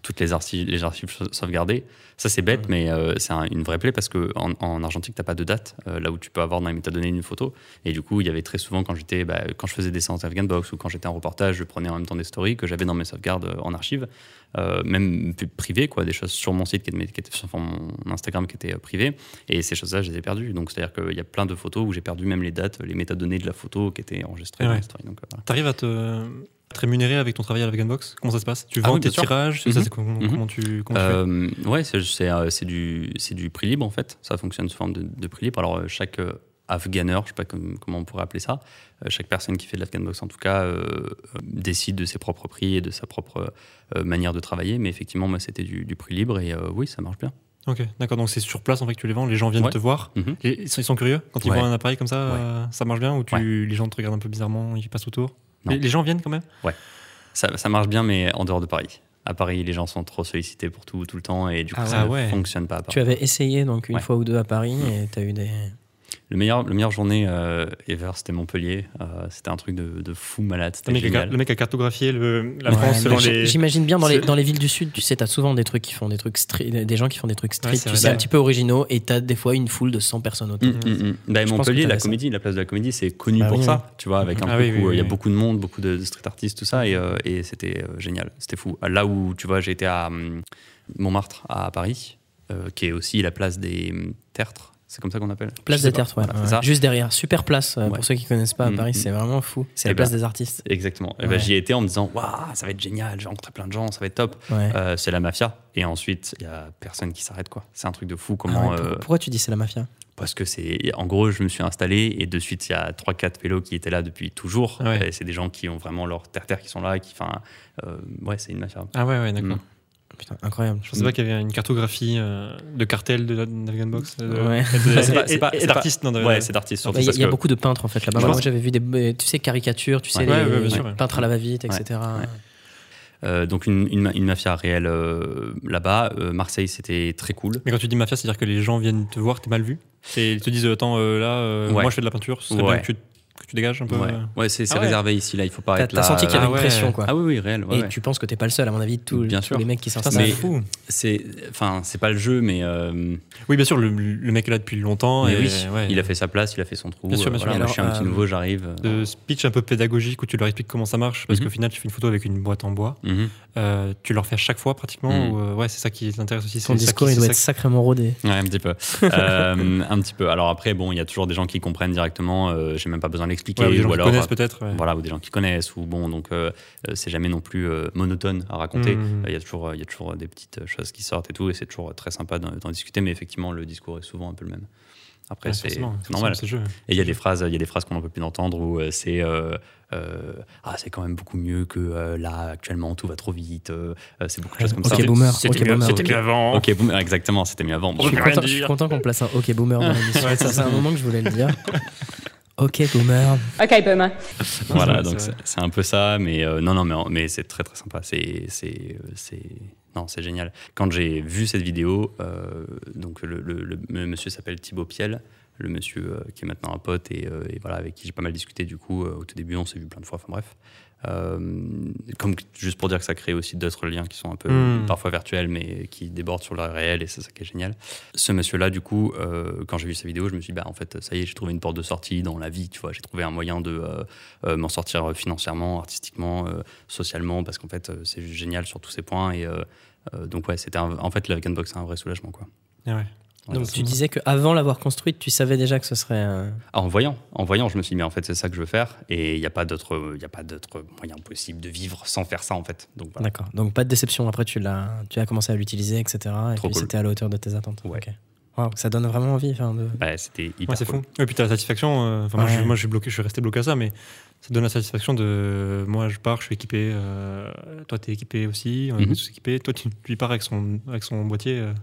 S4: toutes les archives, les archives sau- sauvegardées. Ça, c'est bête, mais euh, c'est un- une vraie plaie parce qu'en en, en argentique, tu pas de date, euh, là où tu peux avoir dans les métadonnées une photo. Et du coup, il y avait très souvent, quand, j'étais, bah, quand je faisais des séances Afghanbox ou quand j'étais en reportage, je prenais en même temps des stories que j'avais dans mes sauvegardes euh, en archive, euh, même privées, quoi, des choses sur mon site qui qui étaient sur mon Instagram qui étaient euh, privées. Et ces choses-là, je les ai perdues. Donc, c'est-à-dire qu'il y a plein de photos où j'ai perdu même les dates, les métadonnées de la photo qui étaient enregistrées
S3: Ah
S4: dans
S3: ouais.
S4: Donc, euh, voilà.
S3: T'arrives à te, te rémunérer avec ton travail à la Comment ça se passe? Tu
S4: Ah
S3: vends
S4: oui,
S3: tes
S4: sûr.
S3: tirages C'est ça,
S4: Mhm. Mhm.
S3: comment tu, comment tu fais?
S4: Euh, ouais, c'est euh, du, prix libre en fait. Ça fonctionne sous forme de, de prix libre. Alors, euh, chaque euh, Afghaner, je sais pas comme- comment on pourrait appeler ça, euh, chaque personne qui fait de l'Afghanbox en tout cas euh, euh, décide de ses propres prix et de sa propre euh, manière de travailler. Mais effectivement, moi, c'était du, du prix libre et euh, oui, ça marche bien.
S3: Ok, d'accord. Donc c'est sur place en fait que tu les vends. Les gens viennent
S4: Ouais.
S3: te voir.
S4: Mhm.
S3: Ils, sont, ils sont curieux quand ils
S4: Ouais.
S3: voient un appareil comme ça.
S4: Ouais.
S3: ça marche bien ou tu,
S4: Ouais.
S3: les gens te regardent un peu bizarrement, ils passent autour?
S4: Non.
S3: les, les gens viennent quand même?
S4: Ça, ça marche bien, mais en dehors de Paris. À Paris, les gens sont trop sollicités pour tout, tout le temps et du coup,
S5: Ah
S4: ça
S3: ouais.
S4: ne fonctionne pas à Paris.
S5: Tu avais essayé donc une
S4: Ouais.
S5: fois ou deux à Paris et tu as eu des.
S4: Le meilleur, la meilleure journée euh, ever, c'était Montpellier. Euh, c'était un truc de, de fou malade.
S3: le
S4: C'était
S3: mec, a,
S4: génial.
S3: le mec a cartographié le, la
S5: Ouais,
S3: France selon les.
S5: J'imagine bien dans les, dans les villes du sud, tu sais, tu as souvent des trucs qui font des trucs stri- des gens qui font des trucs street,
S3: Ouais,
S5: tu
S3: vrai.
S5: sais, un petit peu originaux et tu as des fois une foule de 100 personnes autour.
S4: Mm, mm, mm. Bah,
S5: Je pense
S4: Montpellier, la
S5: ça.
S4: comédie, la place de la comédie, c'est connu
S5: Bah
S4: pour
S5: oui,
S4: ça, tu vois, avec un
S3: Ah
S4: truc
S3: oui,
S4: où il y a
S3: oui.
S4: beaucoup de monde, beaucoup de, de street artistes, tout ça, et, euh, et c'était euh, génial, c'était fou. Là où, tu vois, j'ai été à hum, Montmartre, à Paris, qui est aussi la place des hum, tertres, c'est comme ça qu'on appelle
S5: Place des. Tertres, ouais.
S4: Voilà,
S5: ouais. Juste derrière. Super place, euh,
S4: Ouais.
S5: pour ceux qui connaissent pas à
S4: Mm,
S5: Paris,
S4: mm.
S5: c'est vraiment fou. C'est
S4: Eh
S5: la place
S4: ben,
S5: des artistes.
S4: Exactement. Et ben, j'y étais en me disant, waouh, ça va être génial, j'ai rencontré plein de gens, ça va être top.
S5: Ouais.
S4: Euh, c'est la mafia. Et ensuite, il y a personne qui s'arrête, quoi. C'est un truc de fou.
S5: Ah
S4: Comment euh,
S5: Pourquoi tu dis c'est la mafia?
S4: Parce que c'est. En gros, je me suis installé et de suite, il y a 3-4 pélos qui étaient là depuis toujours.
S3: Ouais.
S4: Et c'est des gens qui ont vraiment leur terre-terre qui sont là. et Qui, enfin, euh, ouais, c'est une mafia.
S3: Ah ouais, ouais, d'accord.
S4: Mm.
S5: Putain, incroyable.
S3: Je pensais pas qu'il y avait une cartographie euh, de cartel de la Box.
S5: Ouais.
S4: C'est
S3: d'artistes.
S4: Ouais, c'est d'artistes surtout.
S5: Il y a,
S4: que-
S5: beaucoup de peintres en fait là-bas. Moi j'avais vu des, tu sais, caricatures, tu sais,
S4: Ouais.
S5: les,
S3: Ouais, ouais, bien
S5: les
S3: sûr, ouais.
S5: peintres à la va-vite,
S4: Ouais.
S5: etc.
S4: Ouais. Euh, donc, une, une, ma- une mafia réelle euh, là-bas. Euh, Marseille, c'était très cool.
S3: Mais quand tu dis mafia, c'est-à-dire que les gens viennent te voir, t'es mal vu? Et ils te disent Attends, euh, là, euh,
S4: Ouais.
S3: moi je fais de la peinture, ce serait
S4: Ouais.
S3: bien que tu, tu dégages un peu.
S4: Ouais,
S3: euh.
S4: ouais c'est
S3: Ah ouais.
S4: réservé ici. Là, il faut pas être
S5: t'as senti qu'il y avait
S3: Ah
S5: une
S3: ouais.
S5: pression quoi.
S4: Ah oui, oui, réel. ouais,
S5: Et
S4: ouais.
S5: tu penses que t'es pas le seul, à mon avis, tous,
S4: Bien
S5: tous
S4: sûr.
S5: les mecs qui
S3: Ça,
S5: s'installent.
S3: fou.
S4: C'est, enfin, c'est pas le jeu, mais, euh,
S3: Oui, bien sûr, le, le mec est là depuis longtemps.
S4: mais
S3: et,
S4: oui,
S3: ouais.
S4: il a fait sa place, il a fait son trou.
S3: Bien sûr,
S4: euh,
S3: bien sûr.
S4: voilà, moi, je suis un
S5: Alors,
S4: petit
S5: euh,
S4: nouveau, j'arrive.
S3: de speech un peu pédagogique où tu leur expliques comment ça marche, parce
S4: Mhm.
S3: qu'au final, tu fais une photo avec une boîte en bois.
S4: Mhm.
S3: Euh, tu leur fais à chaque fois pratiquement.
S4: Mhm.
S3: ou, euh, ouais, c'est ça qui t'intéresse aussi.
S5: Ton discours,
S3: qui-
S5: il doit être sacrément rodé.
S4: Ouais, un petit peu. Euh, un petit peu. Alors après, bon, il y a toujours des gens qui comprennent directement. euh, J'ai même pas besoin
S3: qui-
S4: d'expliquer.
S3: ouais, ou des gens
S4: ou
S3: qui
S4: alors,
S3: connaissent peut-être. ouais.
S4: voilà, ou des gens qui connaissent. Ou bon, donc euh, euh, c'est jamais non plus euh, monotone à raconter.
S3: Mhm.
S4: Il y a toujours, il y a toujours des petites choses qui sortent et tout, et c'est toujours très sympa d'en discuter. Mais effectivement, le discours est souvent un peu le même. Après,
S3: Ouais,
S4: c'est normal.
S3: le jeu.
S4: Et il y a des phrases, il y a des phrases qu'on n'en peut plus d'entendre où euh, c'est euh, euh, ah c'est quand même beaucoup mieux que euh, là actuellement tout va trop vite. euh, euh, c'est beaucoup de choses comme
S5: Ok,
S4: ça.
S5: boomer.
S3: C'était
S5: ok,
S3: mieux,
S5: boomer.
S3: c'était mieux avant.
S4: Ok, boomer, exactement, c'était mieux avant.
S5: Je suis content, je suis
S3: dire.
S5: content qu'on place un OK boomer dans l'émission.
S3: Ouais,
S5: ça,
S3: c'est
S5: un moment que je voulais le dire. OK boomer.
S6: Okay, Boomer.
S4: voilà, donc
S3: c'est
S4: un peu ça, mais euh, non, non, mais, mais c'est très très sympa. C'est, c'est, euh, c'est, non, c'est génial. Quand j'ai vu cette vidéo, euh, donc le, le- le- le monsieur s'appelle Thibaut Piel, le monsieur euh, qui est maintenant un pote et, euh, et voilà avec qui j'ai pas mal discuté du coup euh, au tout début, on s'est vu plein de fois. Enfin bref, Euh, comme juste pour dire que ça crée aussi d'autres liens qui sont un peu
S3: Mm.
S4: parfois virtuels, mais qui débordent sur le réel et c'est ça qui est génial. Ce monsieur-là, du coup, euh, quand j'ai vu sa vidéo, je me suis dit, bah, en fait, ça y est, j'ai trouvé une porte de sortie dans la vie, tu vois, j'ai trouvé un moyen de euh, euh, m'en sortir financièrement, artistiquement, euh, socialement, parce qu'en fait, euh, c'est juste génial sur tous ces points. Et euh, euh, donc, ouais, c'était en fait, la Box, c'est un vrai soulagement, quoi.
S3: Ah ouais.
S5: Donc tu disais qu'avant l'avoir construite, tu savais déjà que ce serait. un-
S4: Ah, en voyant, en voyant, je me suis dit, mais en fait, c'est ça que je veux faire. Et il n'y a pas d'autre, il y a pas d'autre moyen possible de vivre sans faire ça, en fait. Donc, voilà.
S5: D'accord. Donc pas de déception. Après, tu l'as, tu as commencé à l'utiliser, etc. Et
S4: Trop
S5: puis
S4: cool.
S5: c'était à la hauteur de tes attentes.
S4: Ouais.
S5: Ok. Waouh, ça donne vraiment envie. enfin, de...
S4: Bah, c'était hyper
S3: Ouais, c'est
S4: cool.
S3: fou. Et puis t'as la satisfaction. euh, Enfin, moi,
S5: Ouais.
S3: je, moi, je suis bloqué, je suis resté bloqué à ça, mais ça donne la satisfaction de. Moi, je pars, je suis équipé. euh, toi, t'es équipé aussi. On est
S4: Mhm.
S3: tous équipés. Toi, tu, tu y pars avec son, avec son boîtier. euh,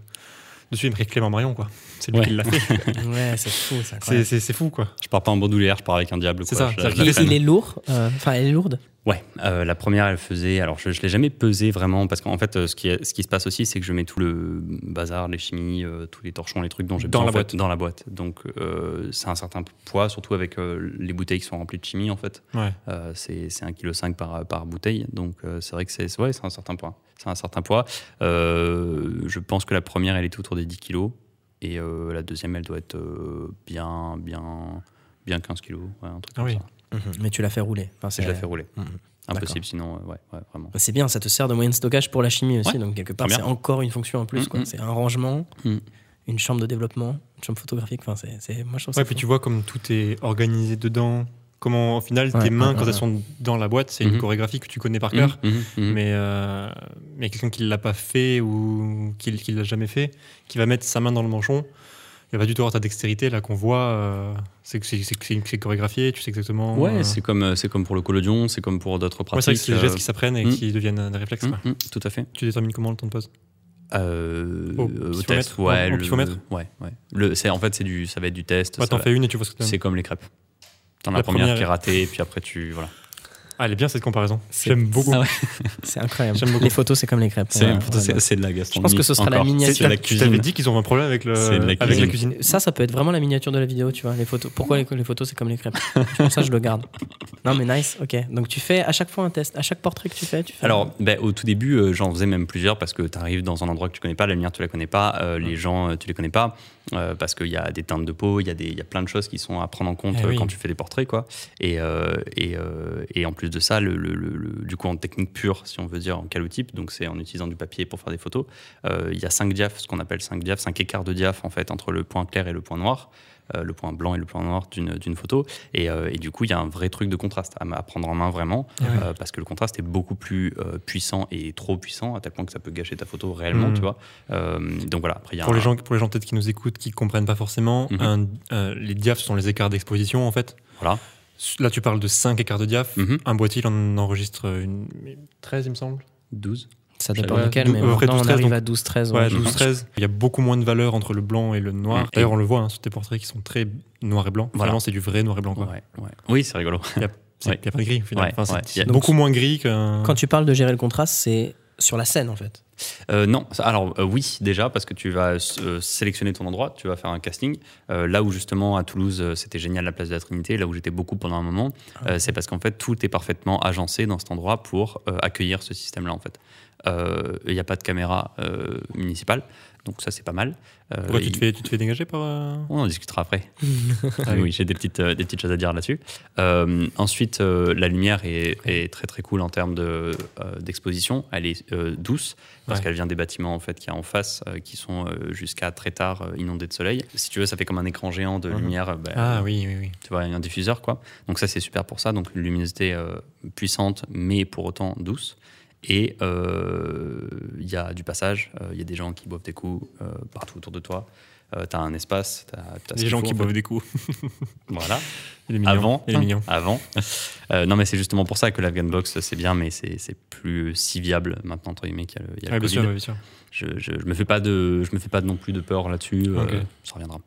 S3: dessus, il marqué Clément Marion, quoi. C'est lui
S4: Ouais.
S3: qui l'a fait.
S5: ouais, c'est fou. C'est
S3: c'est, fou, quoi.
S4: Je pars pas en bandoulière, je pars avec un diable.
S3: C'est
S4: quoi.
S3: ça,
S4: Je-
S3: c'est-à-dire
S4: je
S5: Il,
S4: la
S3: qu'il
S5: il est lourd. euh, Enfin, elle est lourde.
S4: Ouais, euh, la première, elle faisait. Alors, je ne l'ai jamais pesé vraiment, parce qu'en fait, euh, ce qui, est- ce qui se passe aussi, c'est que je mets tout le bazar, les chimies, euh, tous les torchons, les trucs dont j'ai
S3: Dans
S4: besoin
S3: la
S4: en fait,
S3: boîte.
S4: dans la boîte. Donc, euh, c'est un certain poids, surtout avec euh, les bouteilles qui sont remplies de chimie, en fait.
S3: Ouais.
S4: Euh, c'est c'est 1,5 kg par, par bouteille. Donc, euh, c'est vrai que c'est ouais, c'est un certain poids. C'est un certain poids. Euh, je pense que la première, elle est autour des 10 kg. Et euh, la deuxième, elle doit être euh, bien, bien, bien 15 kg. Ouais, un truc
S3: Ah
S4: comme
S3: oui.
S4: ça.
S5: Mais tu l'as fait rouler. Enfin, c'est-
S4: je la fais rouler.
S5: Mhm.
S4: Impossible, sinon, euh, ouais, ouais, vraiment.
S5: C'est bien, ça te sert de moyen de stockage pour la chimie aussi.
S4: Ouais,
S5: donc, quelque part, c'est encore une fonction en plus. Quoi.
S4: mm.
S5: C'est un rangement, une chambre de développement, une chambre photographique. Enfin, c'est, c'est- Moi, je trouve ça.
S3: Ouais, puis
S5: fou.
S3: tu vois comme tout est organisé dedans. Comment, au final,
S5: Ouais,
S3: tes mains,
S5: ouais,
S3: quand elles sont dans la boîte, c'est une
S4: Mhm.
S3: chorégraphie que tu connais par cœur.
S4: Mhm, mhm.
S3: Mais, euh, mais quelqu'un qui ne l'a pas fait ou qui ne l'a jamais fait, qui va mettre sa main dans le manchon, il va pas du tout avoir ta dextérité là qu'on voit. euh, c'est que c'est- chorégraphié, tu sais exactement.
S4: Ouais,
S3: euh,
S4: c'est comme, euh, c'est comme pour le collodion, c'est comme pour d'autres pratiques.
S3: que c'est des gestes qui s'apprennent et qui deviennent des réflexes.
S4: tout à fait.
S3: Tu détermines comment le temps de pause?
S4: Euh,
S3: Au
S4: test, ouais. Le- Ouais, ouais. Le, en fait, c'est du, ça va être du test.
S3: Ouais, T'en fais une et tu vois ce que tu
S4: c'est comme les crêpes. T'en as
S3: La
S4: première,
S3: première-
S4: qui est ratée, et puis après, tu. Voilà.
S3: Ah, elle est bien cette comparaison. J'aime beaucoup.
S4: Ah ouais.
S5: C'est incroyable.
S3: J'aime beaucoup.
S5: Les photos, c'est comme les crêpes.
S4: C'est,
S5: Ouais, ouais,
S4: de la
S5: Je
S4: gastronomie.
S5: pense que ce sera la miniature.
S4: La
S3: Tu t'avais dit qu'ils ont un problème avec, le,
S4: la
S3: avec la
S4: cuisine.
S5: Ça, ça peut être vraiment la miniature de la vidéo, tu vois. Les photos. Pourquoi les, les photos, c'est comme les crêpes? Pour ça, je le garde. Non, mais nice, ok. Donc, tu fais à chaque fois un test. À chaque portrait que tu fais, tu fais.
S4: Alors, ben, au tout début, euh, j'en faisais même plusieurs parce que tu arrives dans un endroit que tu connais pas, la lumière, tu la connais pas, euh, les gens, euh, tu les connais pas, euh, parce qu'il y a des teintes de peau, il y, a des- il y a plein de choses qui sont à prendre en compte
S3: Eh
S4: euh,
S3: oui.
S4: quand tu fais des portraits. Quoi. Et, euh, et, euh, et en plus de ça, le, le- le- du coup, en technique pure, si on veut dire, en calotype, donc c'est en utilisant du papier pour faire des photos, euh, il y a 5 diaphes, ce qu'on appelle 5 diaphes, 5 écarts de diaphes en fait, entre le point clair et le point noir. Euh, le point blanc et le point noir d'une photo et, euh, et du coup il y a un vrai truc de contraste à, à prendre en main vraiment euh, parce que le contraste est beaucoup plus puissant et trop puissant à tel point que ça peut gâcher ta photo réellement,
S3: Mhm.
S4: tu vois. Donc voilà, après y a
S3: Pour
S4: un-
S3: les gens, pour les gens peut-être qui nous écoutent, qui comprennent pas forcément,
S4: Mhm.
S3: un- les diaphs sont les écarts d'exposition en fait.
S4: Voilà.
S3: Là, tu parles de 5 écarts de diaph.
S4: Mhm.
S3: Un boîtier, il en enregistre une 13, il me semble.
S4: 12.
S5: Ça dépend
S3: Ouais,
S5: lequel, mais
S3: à peu près
S5: maintenant, on
S3: 12,
S5: arrive
S3: 13,
S5: à 12-13.
S3: Ouais,
S5: ouais.
S3: 12, 13. Il y a beaucoup moins de valeur entre le blanc et le noir. D'ailleurs, on le voit hein, sur tes portraits qui sont très noir et blanc.
S4: Voilà.
S3: Vraiment, c'est du vrai noir et blanc. Quoi.
S4: Ouais, ouais. Oui, c'est rigolo.
S3: Il n'y a, pas de gris au final.
S4: Ouais,
S3: Enfin,
S4: a-
S3: beaucoup moins gris qu'un.
S5: Quand tu parles de gérer le contraste, c'est sur la scène, en fait.
S4: Euh, non, alors euh, oui, déjà, parce que tu vas euh, sélectionner ton endroit, tu vas faire un casting. Là où justement à Toulouse, c'était génial la place de la Trinité, là où j'étais beaucoup pendant un moment, euh, c'est parce qu'en fait tout est parfaitement agencé dans cet endroit pour accueillir ce système-là en fait. Il n'y a pas de caméra municipale, donc ça c'est pas mal. Euh,
S3: Pourquoi tu
S4: il-
S3: te, fais, tu te fais dégager par. euh,
S4: On en discutera après.
S3: Ah oui.
S4: j'ai des petites, euh, des petites choses à dire là-dessus. Euh, ensuite, euh, la lumière est, est très très cool en termes de, euh, d'exposition. Elle est euh, douce parce
S3: Ouais.
S4: qu'elle vient des bâtiments en fait qu'il y a en face euh, qui sont euh, jusqu'à très tard euh, inondés de soleil. Si tu veux, ça fait comme un écran géant de
S3: Mhm.
S4: lumière. euh, bah,
S3: Ah oui, oui, oui.
S4: Tu vois, un diffuseur quoi. Donc ça c'est super pour ça. Donc une luminosité euh, puissante mais pour autant douce. Et euh, il y a du passage, euh, il y a des gens qui boivent des coups euh, partout autour de toi. tu as un espace, tu as,
S3: Des gens qui boivent des coups.
S4: Voilà.
S3: Il est mignon.
S4: Avant,
S3: Il est mignon.
S4: avant. Euh, non, mais c'est justement pour ça que l'Afghan Box, c'est bien, mais c'est c'est plus si viable maintenant, entre guillemets, qu'il y a le, il y a le
S3: Ouais, bien sûr,
S4: Covid.
S3: bien sûr.
S4: Je, je, je me fais pas de, je me fais pas non plus de peur là-dessus. euh, ça reviendra.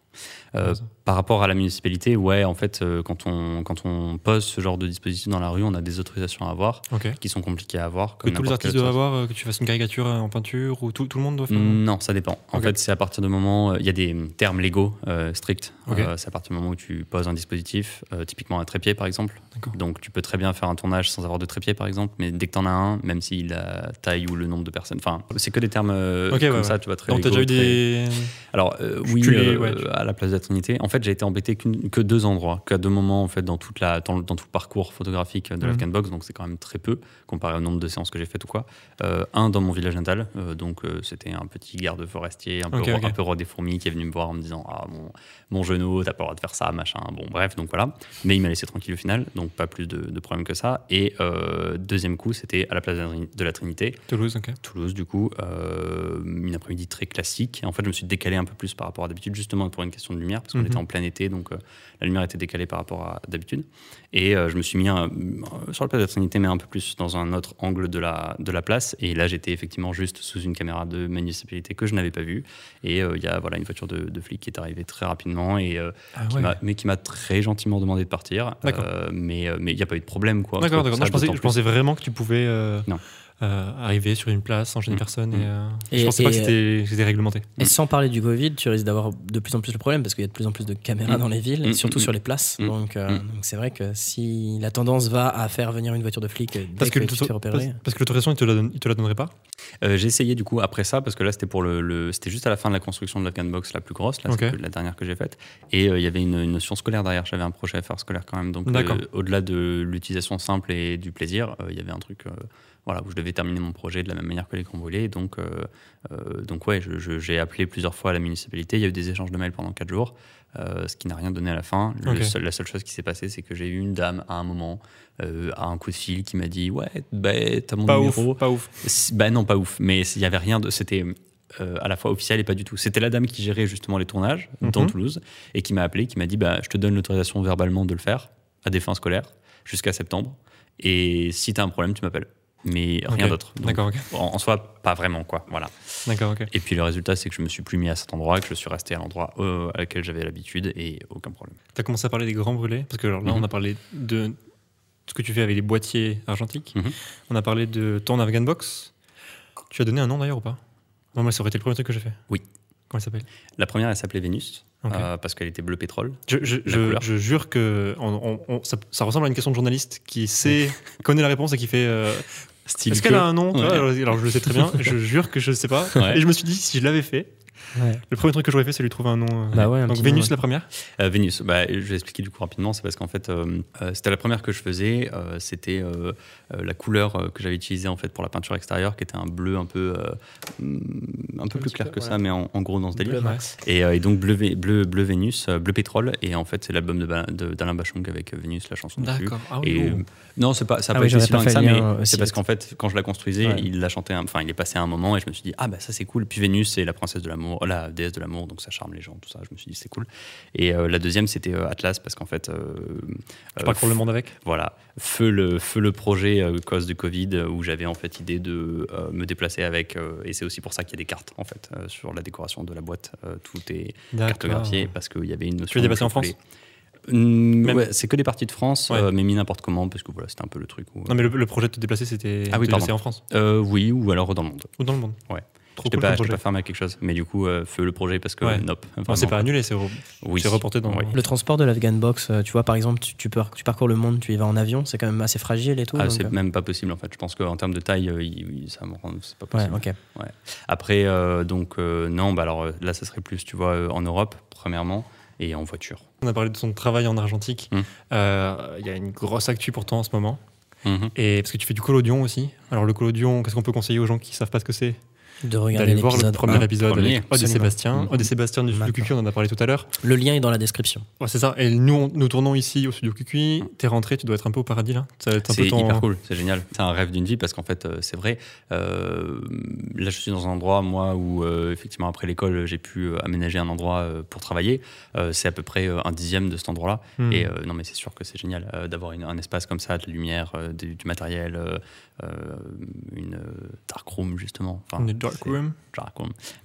S4: Euh, par rapport à la municipalité, ouais, en fait, euh, quand on, quand on pose ce genre de dispositif dans la rue, on a des autorisations à avoir qui sont compliquées à avoir.
S3: Que
S4: comme
S3: tous les artistes doivent avoir, euh, que tu fasses une caricature en peinture, ou tout, tout le monde doit faire
S4: Non, ça dépend. En fait, c'est à partir du moment. Il y a des termes légaux stricts. C'est à partir du moment où tu poses un dispositif, typiquement un trépied par exemple. Donc tu tu peux très bien faire un tournage sans avoir de trépied, par exemple, mais dès que t'en as un, même si la taille ou le nombre de personnes, enfin, c'est que des termes euh, comme
S3: ouais,
S4: ça, tu vois, très
S3: Donc, t'as déjà eu
S4: très-
S3: des.
S4: alors euh, oui, euh,
S3: ouais,
S4: à la place de la Trinité. En fait, j'ai été embêté que deux endroits, qu'à deux moments en fait dans toute la dans, dans tout le parcours photographique de
S3: Mhm.
S4: l'Afghan Box. Donc c'est quand même très peu comparé au nombre de séances que j'ai faites ou quoi. Euh, un dans mon village natal, donc c'était un petit garde forestier, un peu
S3: Ok,
S4: ro-
S3: ok.
S4: un peu roi des fourmis qui est venu me voir en me disant ah mon mon genou, t'as pas le droit de faire ça, machin. Bon bref, donc voilà. Mais il m'a laissé tranquille au final, donc pas plus de, de problèmes que ça. Et deuxième coup, c'était à la place de la de la Trinité.
S3: Toulouse, ok.
S4: Toulouse, du coup, euh, une après-midi très classique. En fait, je me suis décalé un peu plus par rapport à d'habitude, justement pour une question de lumière, parce qu'on
S3: Mhm.
S4: était en plein été, donc euh, la lumière était décalée par rapport à d'habitude. Et euh, je me suis mis euh, sur la place de la Trinité, mais un peu plus dans un autre angle de la, de la place. Et là, j'étais effectivement juste sous une caméra de municipalité que je n'avais pas vue. Et euh, il y a voilà, une voiture de, de flic qui est arrivée très rapidement, et, euh,
S3: Ah
S4: qui
S3: ouais.
S4: m'a- mais qui m'a très gentiment demandé de partir. Euh, mais euh, mais il n'y a pas eu de problème. quoi.
S3: D'accord, d'accord. je, pensais, vraiment que tu pouvais euh,
S4: Non.
S3: Euh, arriver sur une place, enchaîner
S4: Mm.
S3: personne.
S4: Mm.
S3: Et, euh,
S5: Et-
S3: je pensais pas
S5: et,
S3: que c'était réglementé.
S5: Et sans parler du Covid, tu risques d'avoir de plus en plus de problèmes parce qu'il y a de plus en plus de caméras
S4: Mm.
S5: dans les villes,
S4: Mm,
S5: surtout
S4: mm,
S5: sur les places.
S4: mm,
S5: Donc, euh,
S4: mm.
S5: c'est vrai que si la tendance va à faire venir une voiture de flic dès
S3: Parce que,
S5: que,
S3: le-
S5: tu te fais
S3: parce,
S5: repérer.
S3: parce que l'autorisation, il te la donne, il te la donnerait pas?
S4: Euh, j'ai essayé du coup après ça parce que là c'était pour le, le- c'était juste à la fin de la construction de l'Afghan Box la plus grosse, là la dernière que j'ai faite et euh, il y avait une, une notion scolaire derrière. J'avais un projet à faire scolaire quand même donc euh, au-delà de l'utilisation simple et du plaisir, euh, il y avait un truc euh, voilà où je devais terminer mon projet de la même manière que l'écran brûlé donc euh, euh, donc ouais j'ai appelé plusieurs fois à la municipalité. Il y a eu des échanges de mails pendant quatre jours. euh, ce qui n'a rien donné à la fin. Le
S3: Ok.
S4: seul- la seule chose qui s'est passée, c'est que j'ai eu une dame à un moment, euh, à un coup de fil, qui m'a dit Ouais, bah, t'as mon
S3: Pas ouf, pas ouf.
S4: Bah non, pas ouf. Mais il y avait rien de. C'était euh, à la fois officiel et pas du tout. C'était la dame qui gérait justement les tournages dans
S3: Mhm.
S4: Toulouse et qui m'a appelé, qui m'a dit bah, Je te donne l'autorisation verbalement de le faire à des fins scolaires jusqu'à septembre. Et si t'as un problème, tu m'appelles. Mais rien d'autre.
S3: D'accord, ok.
S4: En, en soi, pas vraiment, quoi. Voilà.
S3: D'accord, ok.
S4: Et puis le résultat, c'est que je me suis plus mis à cet endroit, que je suis resté à l'endroit euh, à lequel j'avais l'habitude et aucun problème.
S3: Tu as commencé à parler des grands brûlés? Parce que alors là,
S4: Mhm.
S3: on a parlé de ce que tu fais avec les boîtiers argentiques.
S4: Mhm.
S3: On a parlé de ton Afghan Box. Tu as donné un nom d'ailleurs ou pas? Non, moi, ça aurait été le premier truc que j'ai fait.
S4: Oui.
S3: Comment elle s'appelle?
S4: La première, elle s'appelait Vénus, euh, parce qu'elle était bleu pétrole.
S3: Je, je- je- jure que on- on- on- ça, ça ressemble à une question de journaliste qui sait, connaît la réponse et qui fait. euh, Est-ce qu'elle a un nom
S4: Ouais.
S3: alors, alors, je le sais très bien. je jure que je ne sais pas.
S4: Ouais.
S3: Et je me suis dit, si je l'avais fait,
S5: Ouais.
S3: le premier truc que j'aurais fait, c'est lui trouver un nom. euh,
S5: Bah ouais, un
S3: Donc Vénus,
S5: nom,
S3: la première
S4: Euh, Vénus, bah, je vais expliquer du coup rapidement, c'est parce qu'en fait, euh, euh, c'était la première que je faisais, euh, c'était la couleur que j'avais utilisée en fait pour la peinture extérieure, qui était un bleu un peu, euh, hum, un peu
S5: Un
S4: plus clair
S5: peu,
S4: que ça, mais en, en gros dans ce délire.
S5: Bleu max.
S4: Et, euh, et donc bleu, Vé- bleu, bleu Vénus, bleu pétrole, et en fait c'est l'album d'Alain Bachung avec Vénus, la chanson dessus.
S3: Ah
S4: Et, euh, non, pas, ça
S5: Ah
S4: n'a
S5: oui,
S4: pas été si loin que
S5: fait
S4: ça, mais c'est parce qu'en fait, quand je la construisais,
S5: Ouais.
S4: il l'a chanté, un- enfin, il est passé un moment et je me suis dit, ah bah ça c'est cool. Puis Vénus, c'est la princesse de l'amour, la déesse de l'amour, donc ça charme les gens, tout ça. Je me suis dit, c'est cool. Et euh, la deuxième, c'était euh, Atlas, parce qu'en fait,
S3: Tu
S4: euh,
S3: parcours le monde avec?
S4: voilà, feu le, feu le projet cause du Covid où j'avais en fait idée de me déplacer avec et c'est aussi pour ça qu'il y a des cartes en fait sur la décoration de la boîte tout est cartographié parce qu'il y avait une notion
S3: Tu es déplacé
S4: où
S3: en
S4: je
S3: France?
S4: ouais, c'est que des parties de France
S3: Ouais.
S4: euh, mais mis n'importe comment parce que voilà c'était un peu le truc où,
S3: Non, mais le, le projet de te déplacer, c'était
S4: Ah oui,
S3: te en France?
S4: Euh, oui ou alors dans le monde
S3: ou dans le monde
S4: Ouais.
S3: Trop cool
S4: pas,
S3: projet.
S4: pas fermé à quelque chose mais du coup euh, feu le projet parce que
S3: Ouais.
S4: nope
S3: c'est pas annulé, c'est re-
S4: oui
S3: reporté dans.
S4: Oui.
S5: Le transport de l'Afghan Box, euh, tu vois, par exemple, tu, tu, par- tu parcours le monde, tu y vas en avion, c'est quand même assez fragile et tout.
S4: Ah, c'est
S5: euh,
S4: même pas possible en fait. Je pense qu'en termes de taille, euh, il- il- ça me rend, c'est pas
S5: Ouais,
S4: possible. Après, euh, donc euh, non, bah alors là, ça serait plus, tu vois, euh, en Europe premièrement et en voiture.
S3: On a parlé de son travail en argentique. Euh, Il y a une grosse actu pourtant en ce moment.
S4: Mhm.
S3: Et parce que tu fais du collodion aussi. Alors le collodion, qu'est-ce qu'on peut conseiller aux gens qui savent pas ce que c'est?
S5: De regarder
S3: voir le premier
S5: un.
S3: épisode
S4: Premier,
S3: avec Aude et
S5: absolument.
S3: Sébastien.
S4: Mm.
S3: Aude et Sébastien du studio. QQ, on en a parlé tout à l'heure.
S5: Le lien est dans la description.
S3: Ouais, c'est ça. Et nous, on- nous tournons ici au studio QQ. T'es rentré, tu dois être un peu au paradis là. Ça va être un
S4: C'est
S3: ton-
S4: hyper cool, c'est génial. C'est un rêve d'une vie parce qu'en fait, euh, c'est vrai. euh, là, je suis dans un endroit, moi, où euh, effectivement, après l'école, j'ai pu euh, aménager un endroit euh, pour travailler. Euh, c'est à peu près euh, un dixième de cet endroit-là.
S3: Mm.
S4: Et euh, non, mais c'est sûr que c'est génial euh, d'avoir un espace comme ça, de la lumière, euh, du, du matériel, une euh, dark room, justement. Enfin,
S3: Une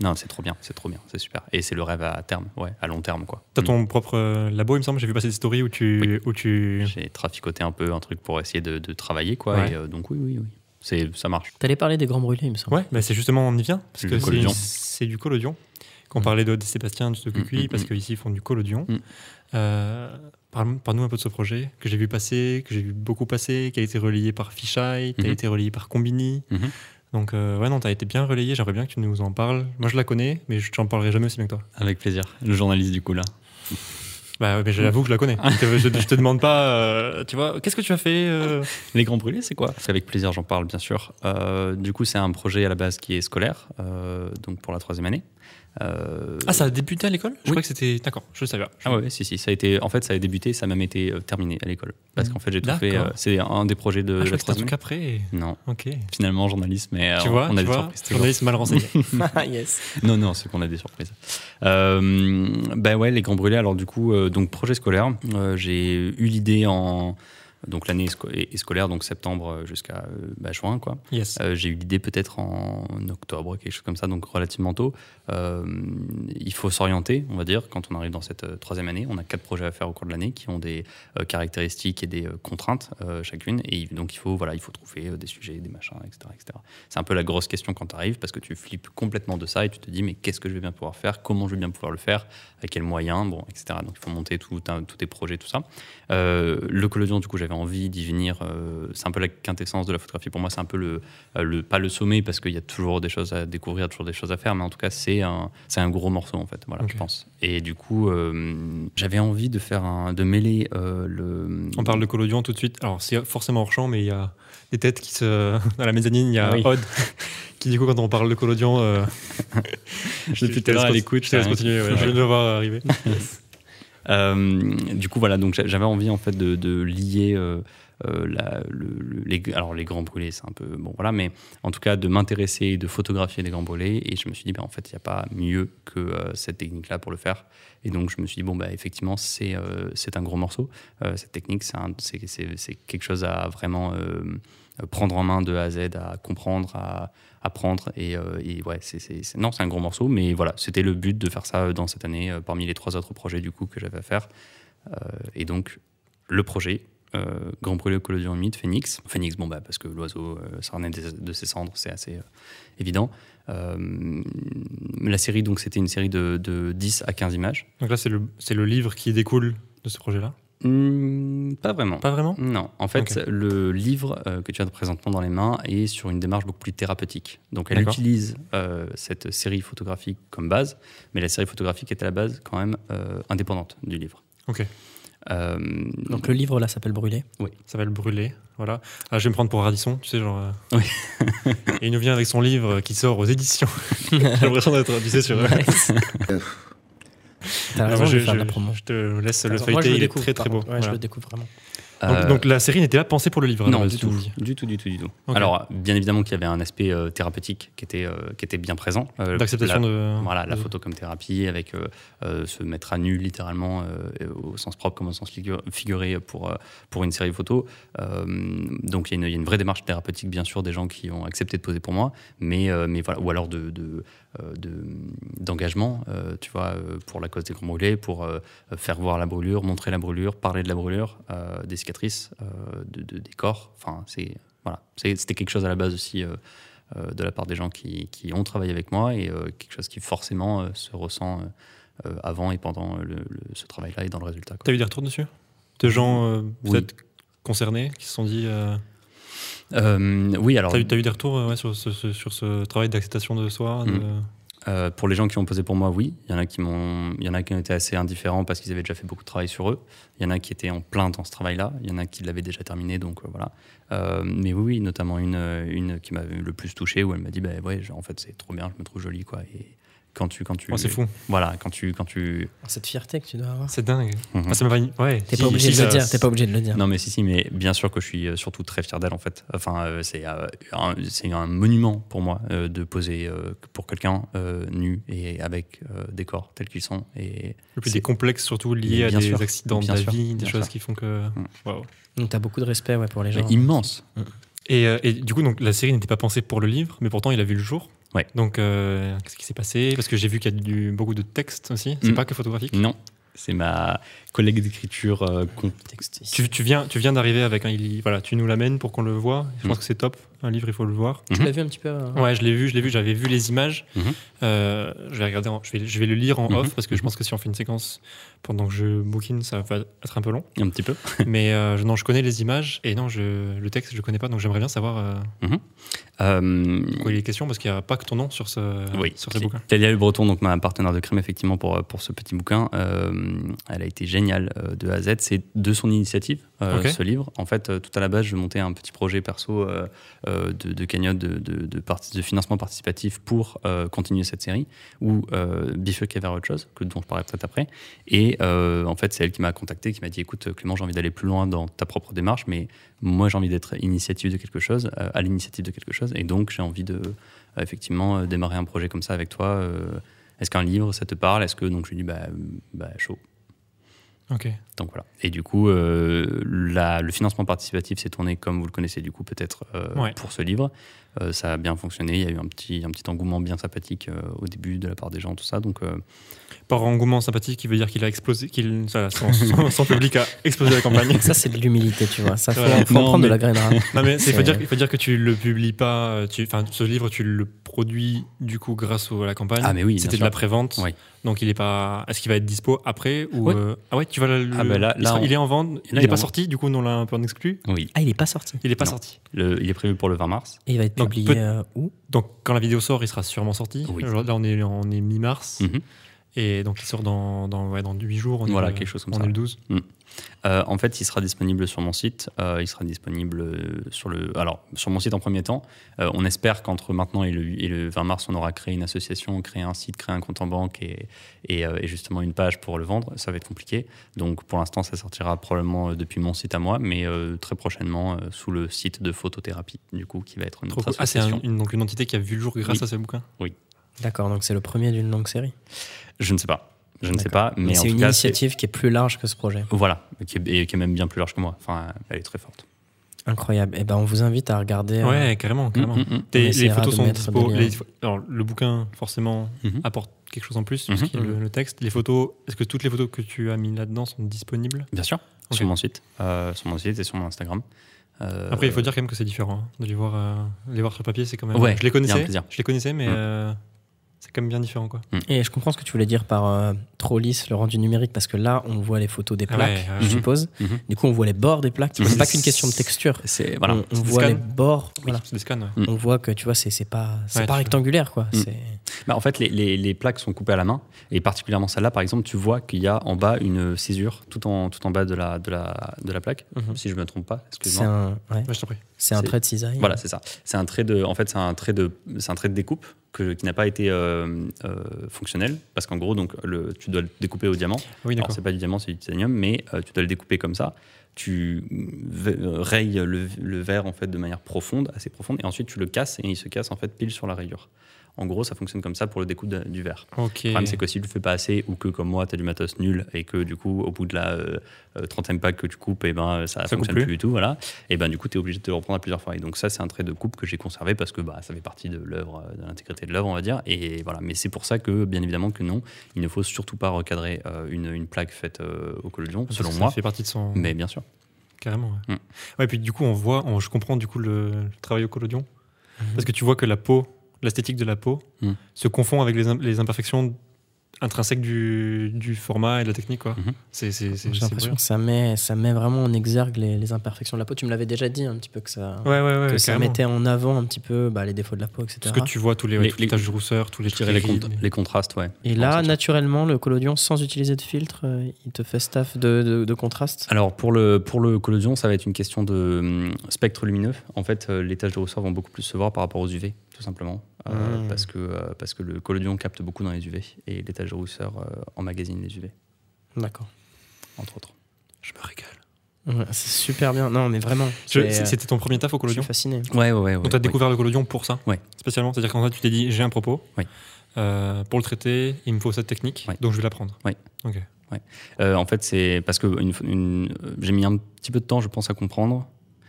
S4: Non, c'est trop bien, c'est trop bien, c'est super. Et c'est le rêve à terme, ouais, à long terme, quoi.
S3: T'as
S4: Mm.
S3: ton propre euh, labo, il me semble. J'ai vu passer des stories où tu, où tu.
S4: J'ai traficoté un peu un truc pour essayer de, de travailler, quoi.
S3: Ouais.
S4: Et euh, donc, oui, oui, oui. C'est, ça marche.
S5: T'allais parler des grands brûlés, il me semble.
S3: Ouais, bah c'est justement on y vient parce que c'est, du collodion. Qu'on
S4: Mm.
S3: parlait de Sébastien du Tokuki,
S4: Mm, mm,
S3: parce
S4: mm.
S3: qu'ici ils font du collodion.
S4: Mm.
S3: Euh, parle- Parle-nous un peu de ce projet que j'ai vu passer, que j'ai vu beaucoup passer, qui a été relayé par Fisheye, qui a
S4: Mhm.
S3: été relayé par Combini.
S4: Mhm.
S3: Donc, euh, ouais, non, t'as été bien relayé. J'aimerais bien que tu nous en parles. Moi, je la connais, mais je t'en parlerai jamais aussi bien que toi.
S4: Avec plaisir. Le journaliste, du coup, là.
S3: Bah, ouais, mais j'avoue que je la connais. je, te, je te- demande pas, euh, tu vois, qu'est-ce que tu as fait euh
S4: Les Grands Brûlés, c'est quoi? Avec plaisir, j'en parle, bien sûr. Du coup, c'est un projet à la base qui est scolaire, donc pour la troisième année. Euh,
S3: Ah, ça a débuté à l'école? Je
S4: Oui.
S3: crois que c'était. D'accord, je le savais.
S4: Ah ouais, si, si, ça a été, en fait, ça a débuté, ça a même été euh, terminé à l'école. Parce qu'en fait, j'ai tout fait, euh, c'est un des projets de,
S3: Ah, je
S4: la
S3: crois que c'était un
S4: troisième
S3: après.
S4: Non,
S3: Ok.
S4: finalement, journaliste, mais euh,
S3: tu vois,
S4: on a
S3: tu
S4: des
S3: vois,
S4: surprises.
S3: journaliste mal renseigné.
S5: yes.
S4: Non, non, c'est qu'on a des surprises. Euh, ben ouais, les Grands Brûlés, alors du coup, euh, donc projet scolaire, euh, j'ai eu l'idée en. Donc l'année est scolaire, donc septembre jusqu'à euh, bah, juin, quoi.
S3: yes.
S4: Euh, j'ai eu l'idée peut-être en octobre, quelque chose comme ça, donc relativement tôt. Euh, il faut s'orienter, on va dire, quand on arrive dans cette euh, troisième année. On a quatre projets à faire au cours de l'année qui ont des euh, caractéristiques et des euh, contraintes euh, chacune. Et donc il faut, voilà, il faut trouver euh, des sujets, des machins, etc. etc. C'est un peu la grosse question quand tu arrives parce que tu flippes complètement de ça et tu te dis mais qu'est-ce que je vais bien pouvoir faire, comment je vais bien pouvoir le faire, à quels moyens, bon, etc. Donc il faut monter tout un- tous tes projets, tout ça. Euh, le collodion, du coup, j'avais envie d'y venir. euh, c'est un peu la quintessence de la photographie. Pour moi, c'est un peu le, euh, le pas le sommet parce qu'il y a toujours des choses à découvrir, toujours des choses à faire, mais en tout cas, c'est un, c'est un gros morceau en fait. Voilà, je pense. Et du coup, euh, j'avais envie de faire un, de mêler euh, le.
S3: On parle de collodion tout de suite. Alors, c'est forcément hors champ, mais il y a des têtes qui se. Dans la mezzanine, il y a
S5: oui.
S3: Odd qui, du coup, quand on parle de collodion. Euh...
S4: Depuis tout à l'heure à l'écoute,
S3: Je te laisse continuer, ouais, je viens de le voir arriver.
S4: Du coup, voilà, donc j'a- j'avais envie en fait de, lier euh, euh, les, alors les grands brûlés, c'est un peu bon, voilà, mais en tout cas de m'intéresser et de photographier les grands brûlés. Et je me suis dit, ben, en fait, il n'y a pas mieux que euh, cette technique-là pour le faire. Et donc, je me suis dit, bon, bah, effectivement, c'est euh, c'est un gros morceau. Euh, cette technique, c'est quelque chose à vraiment euh, prendre en main de A à Z, à comprendre, à apprendre. Et, euh, ouais, c'est non, c'est un gros morceau, mais voilà, c'était le but de faire ça dans cette année, euh, parmi les trois autres projets du coup que j'avais à faire. Euh, et donc, le projet. euh, Grand brûlé au collodion humide, Phoenix. Phoenix, bon, bah, parce que l'oiseau, euh, ça renaît des- de ses cendres, c'est assez euh, évident. Euh, la série, donc, c'était une série de, de 10 à 15 images.
S3: Donc là, c'est le, le livre qui découle de ce projet-là?
S4: Hmm, pas vraiment.
S3: Pas vraiment?
S4: Non, en fait, le livre euh, que tu as présentement dans les mains est sur une démarche beaucoup plus thérapeutique. Donc, elle utilise euh, cette série photographique comme base, mais la série photographique est à la base quand même euh, indépendante du livre.
S3: Ok.
S4: Euh,
S5: Donc le livre là s'appelle Brûlé.
S3: Ça va le brûler. Voilà. Ah, je vais me prendre pour Radisson, tu sais, genre. euh,
S4: Oui.
S3: et il nous vient avec son livre qui sort aux éditions. J'ai l'impression d'être, tu sais, sur.
S5: T'as raison
S3: je,
S5: faire de la
S3: je-
S5: promo.
S3: je te laisse le
S5: je
S3: feuilleter,
S5: le
S3: il est très très beau.
S5: Ouais, Je
S3: Voilà.
S5: le découvre vraiment.
S3: Donc,
S4: euh,
S3: donc la série n'était pas pensée pour le livre. la
S4: non, du tout, du tout, du tout, du tout. Alors, bien évidemment qu'il y avait un aspect euh, thérapeutique qui était, euh, qui était bien présent. Euh,
S3: D'acceptation de.
S4: Voilà, la
S3: de-
S4: photo comme thérapie, avec se mettre à nu littéralement, au sens propre comme au sens figu- figuré pour, pour une série photo. Donc il y, a une- il y a une vraie démarche thérapeutique, bien sûr, des gens qui ont accepté de poser pour moi, mais, mais voilà, ou alors de, de, de- d'engagement, euh, tu vois, pour la cause des grands brûlés, pour euh, faire voir la brûlure, montrer la brûlure, parler de la brûlure, euh, des cicatrices, euh, de, de- des corps. Enfin, c'est voilà, c'était quelque chose à la base aussi. euh, euh, de la part des gens qui, qui ont travaillé avec moi et quelque chose qui forcément se ressent avant et pendant le- le- ce travail-là et dans le résultat. quoi.
S3: T'as eu des retours dessus? De gens euh,
S4: Oui.
S3: peut-être concernés qui se sont dit. euh,
S4: oui, alors
S3: T'as eu, t'as eu des retours ouais, sur, ce, ce- sur ce travail d'acceptation de soi de-
S4: Mm. Euh, pour les gens qui ont posé pour moi, oui. Il y en a qui m'ont, il y en a qui ont été assez indifférents parce qu'ils avaient déjà fait beaucoup de travail sur eux. Il y en a qui étaient en plein dans ce travail-là. Il y en a qui l'avaient déjà terminé, donc euh, voilà. Euh, mais oui, oui, notamment une, une qui m'a le plus touché où elle m'a dit, bah ouais, en fait, c'est trop bien, je me trouve jolie, quoi. Quand tu, quand tu,
S3: Oh, c'est fou.
S4: Voilà, quand tu, quand tu.
S5: Cette fierté que tu dois avoir.
S3: C'est dingue. Ça m'a pas- Ouais.
S5: T'es
S3: si,
S5: pas obligé
S3: si,
S5: de le dire. T'es pas obligé de le dire.
S4: Non, mais si, si, mais bien sûr que je suis euh, surtout très fier d'elle, en fait. Enfin, euh, c'est euh, un, c'est un monument pour moi euh, de poser euh, pour quelqu'un euh, nu et avec euh, des corps tels qu'ils sont. Et
S3: Et puis des complexes surtout liés à des
S4: sûr.
S3: accidents de la
S4: sûr.
S3: vie, des
S4: Bien
S3: choses
S4: sûr.
S3: qui font que.
S4: Mm.
S3: Waouh.
S5: Donc t'as beaucoup de respect ouais, pour les gens.
S4: mais immense.
S3: Et, euh, et du coup, donc, la série n'était pas pensée pour le livre, mais pourtant il a vu le jour.
S4: Ouais.
S3: Donc, euh, qu'est-ce qui s'est passé? Parce que j'ai vu qu'il y a du, beaucoup de textes aussi. C'est
S4: Mm.
S3: pas que photographique?
S4: Non. C'est ma collègue d'écriture euh.
S3: Tu, tu viens, tu viens d'arriver avec un. il- Voilà, tu nous l'amènes pour qu'on le voit. Je pense
S4: Mhm.
S3: que c'est top. Un livre, il faut le voir.
S5: Tu l'as vu un petit peu euh,
S3: Ouais, je l'ai vu, je l'ai vu. J'avais vu les images.
S4: Mhm.
S3: Euh, je vais regarder. en- je vais, je vais le lire en
S4: Mhm.
S3: off parce que je pense que si on fait une séquence pendant que je bouquine, ça va être un peu long.
S4: un petit peu.
S3: Mais euh, non, je connais les images et non, je, le texte, je le connais pas. Donc j'aimerais bien savoir euh,
S4: Euh,
S3: quoi il est question? Parce qu'il n'y a pas que ton nom sur ce,
S4: oui,
S3: sur ce bouquin.
S4: Talia Le Breton, donc ma partenaire de crime, effectivement, pour, pour ce petit bouquin, euh, elle a été géniale euh, de A à Z. C'est de son initiative, euh, ce livre. En fait, tout à la base, je montais un petit projet perso de, de cagnotte, de, de, de, parti- de financement participatif pour continuer cette série, ou bifurquer vers autre chose, que, dont je parlerai peut-être après. Et en fait, c'est elle qui m'a contacté, qui m'a dit Écoute, Clément, j'ai envie d'aller plus loin dans ta propre démarche, mais moi, j'ai envie d'être initiative de quelque chose, euh, à l'initiative de quelque chose, et donc j'ai envie de euh, effectivement euh, démarrer un projet comme ça avec toi. Est-ce qu'un livre, ça te parle? Est-ce que donc je lui dis bah, bah chaud.
S3: Ok.
S4: Donc voilà. Et du coup, euh, la- le financement participatif s'est tourné comme vous le connaissez du coup peut-être euh,
S3: Ouais.
S4: pour ce livre. Euh, ça a bien fonctionné. Il y a eu un petit, un petit engouement bien sympathique euh, au début de la part des gens, tout ça. Donc euh,
S3: Par engouement sympathique, qui veut dire qu'il a explosé, qu'il, ça, son, son- son public a explosé la campagne.
S5: Ça, c'est de l'humilité, tu vois. Ça, faut,
S3: Ouais.
S5: faut en prendre de la graine. hein.
S3: Non mais il faut dire, il faut dire que tu le publies pas. Enfin, ce livre, tu le produis du coup grâce au- à la campagne.
S4: Ah, mais oui,
S3: C'était de la prévente.
S4: Oui.
S3: Donc il est pas. Est-ce qu'il va être dispo après ou
S4: Oui.
S3: euh, Ah ouais, tu vas le.
S4: Ah, bah là-
S3: il,
S4: là,
S3: sera-
S4: on-
S3: il est en vente. il
S4: il
S3: est pas
S4: en
S3: sorti. Du coup, on l'a un peu en exclu.
S4: oui,
S5: Ah, il est pas sorti.
S3: Il est pas
S4: Non.
S3: sorti.
S4: Le- il est prévu pour le 20 mars.
S5: Et il va être
S3: Donc,
S5: publié
S3: peut-
S5: euh, où?
S3: Donc quand la vidéo sort, il sera sûrement sorti.
S4: Oui.
S3: Là, on est on est mi-mars
S4: Mhm.
S3: Et donc il sort dans dans ouais, dans 8 jours. On est
S4: Voilà,
S3: le-
S4: quelque chose comme
S3: on
S4: ça.
S3: est le 12.
S4: Euh, en fait, il sera disponible sur mon site. euh, il sera disponible euh, sur le. Alors, sur mon site en premier temps. Euh, on espère qu'entre maintenant et le, et le 20 mars, on aura créé une association, créé un site, créé un compte en banque et, et, euh, et justement une page pour le vendre. Ça va être compliqué. Donc, pour l'instant, ça sortira probablement depuis mon site à moi, mais euh, très prochainement euh, sous le site de photothérapie, du coup, qui va être
S3: Trop
S4: notre
S3: cool. Ah, c'est
S4: association.
S3: un- une, donc une entité qui a vu le jour grâce
S4: Oui.
S3: à ce bouquin?
S5: D'accord, donc c'est le premier d'une longue série.
S4: Je ne sais pas. Je ne sais pas, mais,
S5: c'est une
S4: cas,
S5: initiative qui est plus large que ce projet.
S4: Voilà, qui est, et qui est même bien plus large que moi. Enfin, elle est très forte.
S5: Incroyable. Et ben, on vous invite à regarder. euh,
S3: Ouais, carrément, carrément.
S4: Mm, mm, mm.
S5: On
S3: les photos sont dispo. les- alors, le bouquin, forcément,
S4: Mhm.
S3: apporte quelque chose en plus,
S4: Mhm.
S3: parce qu'il y a le, le texte. Les photos, est-ce que toutes les photos que tu as mis là-dedans sont disponibles?
S4: Bien sûr, sur mon site, euh, sur mon site et sur mon Instagram. Euh,
S3: Après, il faut dire quand même que c'est différent. hein, de les voir, euh, les voir sur papier, c'est quand même.
S4: Ouais,
S3: je les connaissais,
S4: plaisir.
S3: je les connaissais, mais
S4: Mm.
S3: euh, c'est quand même bien différent, quoi.
S5: Et je comprends ce que tu voulais dire par euh, trop lisse, le rendu numérique, parce que là, on voit les photos des
S3: Ah
S5: plaques,
S3: ouais,
S5: je suppose.
S4: Mhm.
S5: Du coup, on voit les bords des plaques. C'est pas qu'une question de texture.
S4: C'est voilà.
S5: On, voit
S3: scans.
S5: les bords. Voilà.
S3: C'est des scans. ouais.
S4: Mm.
S5: On voit que tu vois, c'est pas, c'est
S3: Ouais,
S5: pas rectangulaire, quoi.
S4: Mm. Bah, en fait, les, les- les plaques sont coupées à la main et particulièrement celle-là, par exemple, tu vois qu'il y a en bas une césure tout en tout en bas de la de la de la plaque.
S5: Mhm.
S4: Si je me trompe pas,
S5: c'est
S4: excuse-moi.
S5: c'est un trait de cisaille.
S4: Voilà, c'est ça. C'est un trait de, en fait, c'est un trait de, c'est un trait de découpe que, qui n'a pas été euh, euh, fonctionnel parce qu'en gros, donc, le, tu dois le découper au diamant.
S3: Oui,
S4: Alors, c'est pas du diamant, c'est du titanium, mais euh, tu dois le découper comme ça. Tu rayes le, le verre en fait de manière profonde, assez profonde, et ensuite tu le casses et il se casse en fait pile sur la rayure. En gros, ça fonctionne comme ça pour le découpe de- du verre. Le problème, c'est que si tu le fais pas assez ou que, comme moi, tu as du matos nul et que, du coup, au bout de la euh, euh, 30e pack que tu coupes, et ben, ça ne
S3: Ça
S4: fonctionne
S3: plus.
S4: plus. du tout. Voilà. Et ben, du coup, tu es obligé de te le reprendre à plusieurs fois. Et donc, ça, c'est un trait de coupe que j'ai conservé parce que bah, ça fait partie de l'œuvre, euh, de l'intégrité de l'œuvre, on va dire. Et voilà. Mais c'est pour ça que, bien évidemment, que non, il ne faut surtout pas recadrer euh, une, une plaque faite euh, au collodion, selon moi.
S3: Ça fait partie de son.
S4: Mais bien sûr.
S3: Carrément. Ouais.
S4: Mm.
S3: Ouais, puis du coup, on voit, on- je comprends du coup le, le travail au collodion.
S5: Mhm.
S3: Parce que tu vois que la peau, l'esthétique de la peau,
S4: Mm.
S3: se confond avec les, im- les imperfections intrinsèques du, du format et de la technique. quoi.
S4: Mhm.
S3: C'est c'est- c'est-
S5: J'ai
S3: c'est
S5: l'impression que ça met, ça met vraiment en exergue les, les imperfections de la peau. Tu me l'avais déjà dit un petit peu que ça,
S3: Ouais, ouais, ouais.
S5: que ça mettait en avant un petit peu bah, les défauts de la peau, etc.
S3: Parce que tu vois tous les,
S4: Les-
S3: taches de rousseur, tous les
S4: dirais les, cont- les contrastes, ouais.
S5: Et là, naturellement, le collodion, sans utiliser de filtre, euh, il te fait staff de, de, de contraste?
S4: Alors pour le, pour le collodion, ça va être une question de hum, spectre lumineux. En fait, euh, les taches de rousseur vont beaucoup plus se voir par rapport aux UV, tout simplement. Euh,
S5: Mm.
S4: parce, que, euh, parce que le collodion capte beaucoup dans les UV et de rousseur euh, emmagasinent les UV,
S5: D'accord.
S4: entre autres.
S3: Je me régale.
S5: Ouais, c'est super bien. Non, mais vraiment.
S3: C'était ton premier taf au
S5: je suis
S3: collodion
S5: fasciné.
S4: Ouais, ouais, ouais.
S3: Donc tu as découvert le collodion pour ça
S4: Ouais.
S3: Spécialement C'est-à-dire qu'en fait, tu t'es dit, j'ai un propos. Euh, pour le traiter, il me faut cette technique,
S4: Ouais.
S3: donc je vais l'apprendre.
S4: Oui.
S3: Ok.
S4: Euh, en fait, c'est parce que une, une- j'ai mis un petit peu de temps, je pense, à comprendre.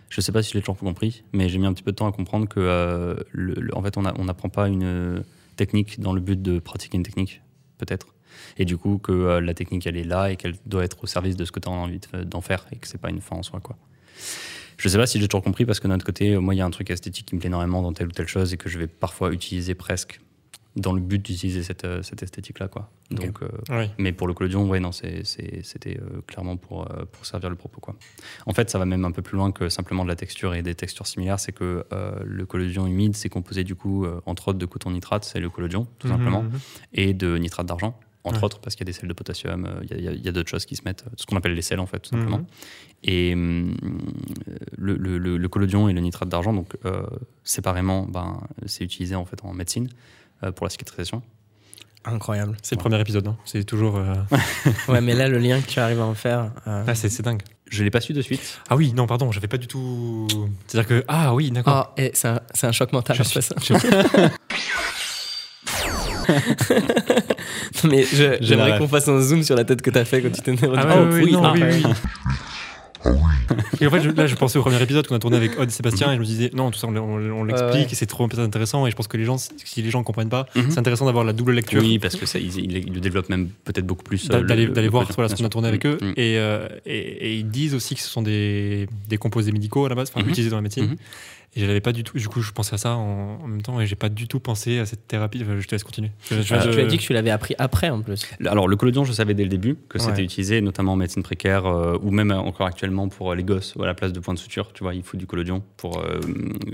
S4: Je sais pas si je l'ai toujours compris, mais j'ai mis un petit peu de temps à comprendre que, euh, fait, on n'apprend pas une technique dans le but de pratiquer une technique, peut-être. Et du coup, que euh, la technique, elle est là et qu'elle doit être au service de ce que tu as envie de- d'en faire et que c'est pas une fin en soi, quoi. Je sais pas si j'ai toujours compris parce que de notre côté, moi, il y a un truc esthétique qui me plaît énormément dans telle ou telle chose et que je vais parfois utiliser presque dans le but d'utiliser cette, euh, cette esthétique-là, quoi. Donc, euh,
S3: Oui.
S4: mais pour le collodion, ouais, non, c'était euh, clairement pour, euh, pour servir le propos. Quoi. En fait, ça va même un peu plus loin que simplement de la texture et des textures similaires. C'est que le collodion humide, c'est composé du coup, entre autres, de coton nitrate, c'est le collodion, tout simplement,
S3: Mhm.
S4: et de nitrate d'argent, entre
S3: Ouais.
S4: autres, parce qu'il y a des sels de potassium, il y a- d'autres choses qui se mettent, ce qu'on appelle les sels, en fait, tout simplement.
S3: Mhm.
S4: Et le, le- le- collodion et le nitrate d'argent, donc euh, séparément, ben, c'est utilisé en fait en médecine pour la cicatrisation.
S5: Incroyable.
S3: C'est le premier épisode. hein. C'est toujours. euh,
S5: Ouais, mais là, le lien que tu arrives à en faire. euh,
S3: Ah, c'est c'est dingue.
S4: Je l'ai pas su de suite.
S3: Ah oui, non, pardon, j'avais pas du tout. C'est-à-dire que. Ah oui, d'accord.
S5: Et c'est un, c'est un choc mental
S3: Je suis-
S5: ça. Non, mais je-
S3: J'ai
S5: j'aimerais qu'on fasse un zoom sur la tête que t'as fait quand tu t'es
S3: Ah ouais, oui, oui, non,
S5: ah,
S3: oui, oui. Et en fait, je- là, je pensais au premier épisode qu'on a tourné avec Odd et Sébastien et je me disais, non, tout ça, on, on- on l'explique
S5: ouais.
S3: et c'est trop intéressant. Et je pense que les gens, si les gens comprennent pas,
S4: Mhm.
S3: c'est intéressant d'avoir la double lecture.
S4: Oui, parce que ça, ils, ils- ils le développent même peut-être beaucoup plus. euh, le-
S3: D'aller
S4: le-
S3: d'aller
S4: le
S3: voir voilà, ce qu'on a tourné avec
S4: Mm,
S3: eux.
S4: mm.
S3: Et, euh, et, et ils disent aussi que ce sont des, des composés médicaux à la base, enfin
S4: Mhm.
S3: utilisés dans la médecine. Et je l'avais pas du tout. Du coup, je pensais à ça en, en même temps et j'ai pas du tout pensé à cette thérapie. Enfin, je te laisse continuer. Je- je-
S4: Ah,
S3: je-
S5: Tu as dit que tu l'avais appris après en plus.
S4: Alors, le collodion, je savais dès le début que c'était
S5: Ouais.
S4: utilisé, notamment en médecine précaire euh, ou même euh, encore actuellement pour euh, les gosses à la place de point de suture. Tu vois, il faut du collodion pour euh,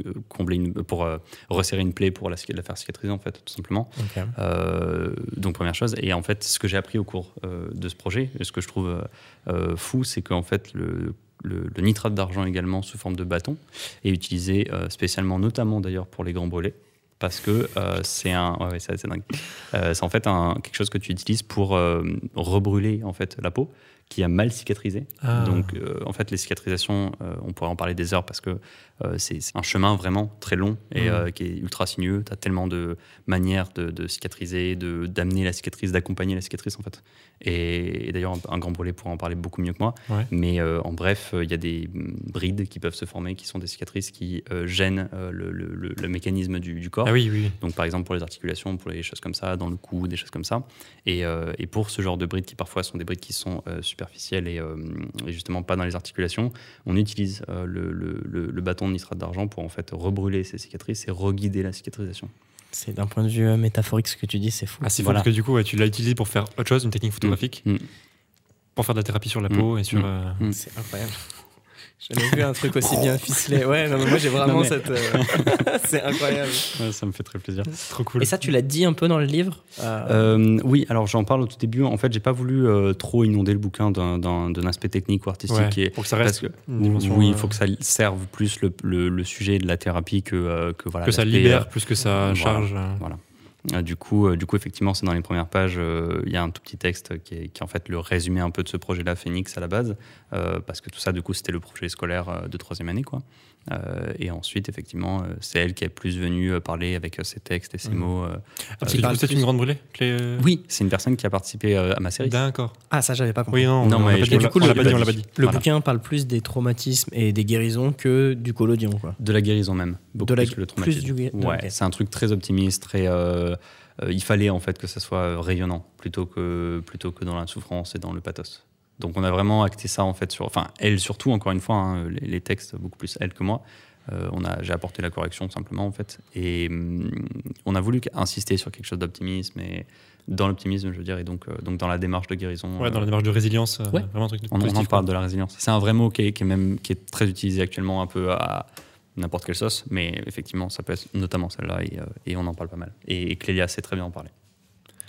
S4: euh, combler une, pour euh, resserrer une plaie pour la, la faire cicatriser en fait, tout simplement. Euh, donc première chose. Et en fait, ce que j'ai appris au cours euh, de ce projet, et ce que je trouve euh, euh, fou, c'est qu'en fait le, le- le nitrate d'argent également sous forme de bâton est utilisé euh, spécialement, notamment d'ailleurs pour les grands brûlés. Parce que euh, c'est un, ouais, ouais, c'est assez dingue. Euh, c'est en fait un, quelque chose que tu utilises pour euh, rebrûler en fait la peau qui a mal cicatrisé.
S3: Ah.
S4: Donc en fait les cicatrisations, on pourrait en parler des heures parce que c'est c'est un chemin vraiment très long et
S3: Mhm.
S4: euh, qui est ultra sinueux. Tu as tellement de manières de, de cicatriser, de- d'amener la cicatrice, d'accompagner la cicatrice en fait. Et, et d'ailleurs, un, un grand brûlé pourrait en parler beaucoup mieux que moi.
S3: Ouais.
S4: Mais euh, en bref, euh, il y a des mm, brides qui peuvent se former, qui sont des cicatrices qui euh, gênent euh, le, le- le- le mécanisme du, du corps.
S3: Ah oui, oui. oui.
S4: Donc par exemple pour les articulations, pour les choses comme ça, dans le cou, des choses comme ça. Et, euh, et pour ce genre de brides qui parfois sont des brides qui sont euh, superficielles et, euh, et justement pas dans les articulations, on utilise euh, le, le- bâton de nitrate d'argent pour en fait rebrûler ces cicatrices et reguider la cicatrisation.
S5: C'est d'un point de vue euh, métaphorique ce que tu dis, c'est fou.
S3: Ah, c'est fou
S4: Voilà.
S3: parce que du coup, ouais, tu l'as utilisé pour faire autre chose, une technique photographique,
S4: Mm.
S3: pour faire de la thérapie sur la
S4: Mm.
S3: peau et sur.
S4: Mm.
S3: euh,
S4: Mm.
S5: C'est incroyable. J'avais vu un truc aussi bien ficelé. Ouais, non, mais moi j'ai vraiment
S4: Non, mais-
S5: cette. euh, c'est incroyable.
S4: ça me fait très plaisir.
S3: C'est trop cool.
S5: Et ça, tu l'as dit un peu dans le livre euh,
S4: Euh, oui, alors j'en parle au tout début. En fait, j'ai pas voulu euh, trop inonder le bouquin d'un- aspect technique ou artistique.
S3: Ouais, pour que ça
S4: parce
S3: reste
S4: que
S3: une dimension,
S4: oui, il faut que ça serve plus le, le- le sujet de la thérapie que, euh, que voilà.
S3: que ça libère plus que ça
S4: voilà.
S3: charge. Euh,
S4: du coup, euh, du coup, effectivement, c'est dans les premières pages. euh, Il y a un tout petit texte qui est, qui est en fait le résumé un peu de ce projet-là, Phoenix à la base, euh, parce que tout ça, du coup, c'était le projet scolaire euh, de troisième année, quoi. Euh, et ensuite, effectivement, euh, c'est elle qui est plus venue euh, parler avec euh, ses textes et ses
S3: Mhm.
S4: mots. euh,
S3: Ah,
S4: euh,
S3: c'est
S5: plus-
S3: une grande brûlée les-
S4: Oui, c'est une personne qui a participé euh, à ma série.
S3: D'accord.
S5: Ah, ça, j'avais pas compris.
S3: Oui, non,
S4: Non,
S3: on
S4: mais
S5: du coup,
S3: on l'a
S5: le-
S3: pas dit, pas.
S5: Le
S4: Voilà.
S5: bouquin parle plus des traumatismes et des guérisons que du collodion, quoi.
S4: De la guérison même. Beaucoup
S5: De la-
S4: plus que le traumatisme.
S5: plus du
S4: Ouais, c'est un truc très optimiste, très. euh, euh, il fallait en fait que ça soit rayonnant plutôt que plutôt que dans la souffrance et dans le pathos. Donc on a vraiment acté ça en fait sur. Enfin, elle surtout encore une fois, hein, les, les textes beaucoup plus elle que moi. Euh, on a, j'ai apporté la correction tout simplement en fait, et hum, on a voulu insister sur quelque chose d'optimisme et dans l'optimisme, je veux dire, et donc euh, donc dans la démarche de guérison.
S3: Ouais, dans la démarche de résilience, euh,
S4: Ouais.
S3: vraiment un truc de
S4: on, on en
S3: positif,
S4: parle
S3: quoi.
S4: de la résilience. C'est un vrai mot qui est, qui est même qui est très utilisé actuellement un peu à n'importe quelle sauce, mais effectivement, ça peut être notamment celle-là et, euh, et on en parle pas mal. Et, et Clélia sait très bien en parler.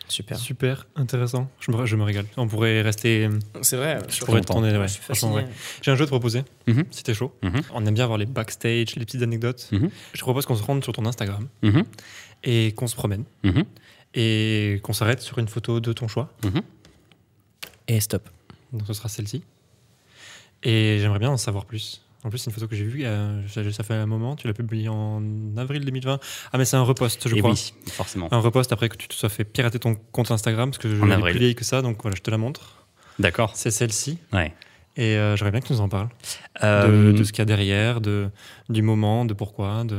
S5: Super.
S3: Super intéressant. Je me, je me régale. On pourrait rester.
S5: C'est vrai.
S3: Je pourrais tourner. Ouais, ouais. J'ai un jeu à te proposer.
S4: Mhm.
S3: Si t'es chaud.
S4: Mhm.
S3: On aime bien voir les backstage, les petites anecdotes.
S4: Mhm.
S3: Je te propose qu'on se rende sur ton Instagram
S4: Mhm.
S3: et qu'on se promène et qu'on s'arrête sur une photo de ton choix.
S5: Et stop.
S3: Donc ce sera celle-ci. Et j'aimerais bien en savoir plus. En plus, c'est une photo que j'ai vue, euh, ça, fait un moment. Tu l'as publiée en avril 2020. Ah, mais c'est un repost, je
S4: Et
S3: crois.
S4: oui, forcément.
S3: Un repost après que tu te sois fait pirater ton compte Instagram, parce que je l'ai plus vieille que ça, donc voilà, je te la montre.
S4: D'accord.
S3: C'est celle-ci.
S4: Ouais.
S3: Et euh, j'aimerais bien que tu nous en parles. De,
S4: Euh,
S3: de ce qu'il y a derrière, de, du moment, de pourquoi. De...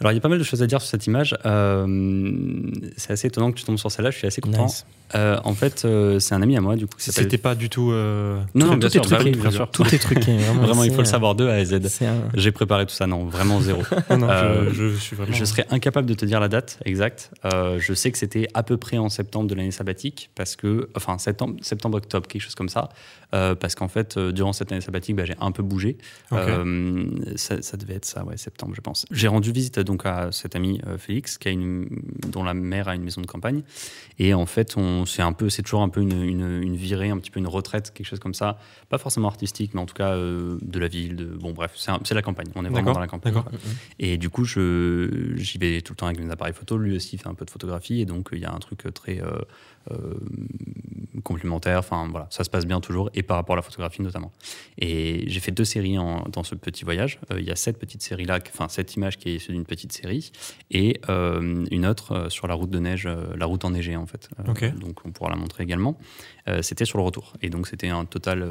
S4: Alors, il y a pas mal de choses à dire sur cette image. Euh, c'est assez étonnant que tu tombes sur celle-là. Je suis assez content.
S5: Nice.
S4: Euh, en fait, euh, c'est un ami à moi, du coup.
S3: C'était pas du tout. euh,
S4: Non, non,
S5: tout
S4: bien
S5: est
S4: sûr, bah
S5: truqué,
S4: oui, bien sûr.
S5: Tout est truqué. Vraiment,
S4: Vraiment, il faut le savoir de A à Z.
S5: Un...
S4: J'ai préparé tout ça, non, vraiment zéro.
S3: Non, non,
S4: Euh,
S3: je, je suis vraiment.
S4: Je serais incapable de te dire la date exacte. Euh, je sais que c'était à peu près en septembre de l'année sabbatique, parce que, enfin, septembre, septembre, octobre, quelque chose comme ça. Euh, parce qu'en fait, euh, durant cette année sabbatique, bah, j'ai un peu bougé.
S3: Ok.
S4: Euh, ça, ça devait être ça, ouais, septembre, je pense. J'ai rendu visite donc à cet ami euh, Félix, qui a une, dont la mère a une maison de campagne. Et en fait, on, c'est un peu, c'est toujours un peu une, une, une virée, un petit peu une retraite, quelque chose comme ça. Pas forcément artistique, mais en tout cas euh, de la ville. De, bon, bref, c'est, un- c'est la campagne. On est vraiment dans la campagne. Et du coup, je, j'y vais tout le temps avec mes appareils photo. Lui aussi fait un peu de photographie. Et donc, il y a un truc très euh, euh, complémentaire. Enfin, voilà, ça se passe bien toujours. Et par rapport à la photographie notamment. Et j'ai fait deux séries en- dans ce petit voyage. Euh, il y a cette petite série-là, enfin, cette image qui est issue d'une petite série. Et euh, une autre sur la route de neige, la route enneigée, en fait. Donc, on pourra la montrer également. C'était sur le retour. Et donc, c'était un total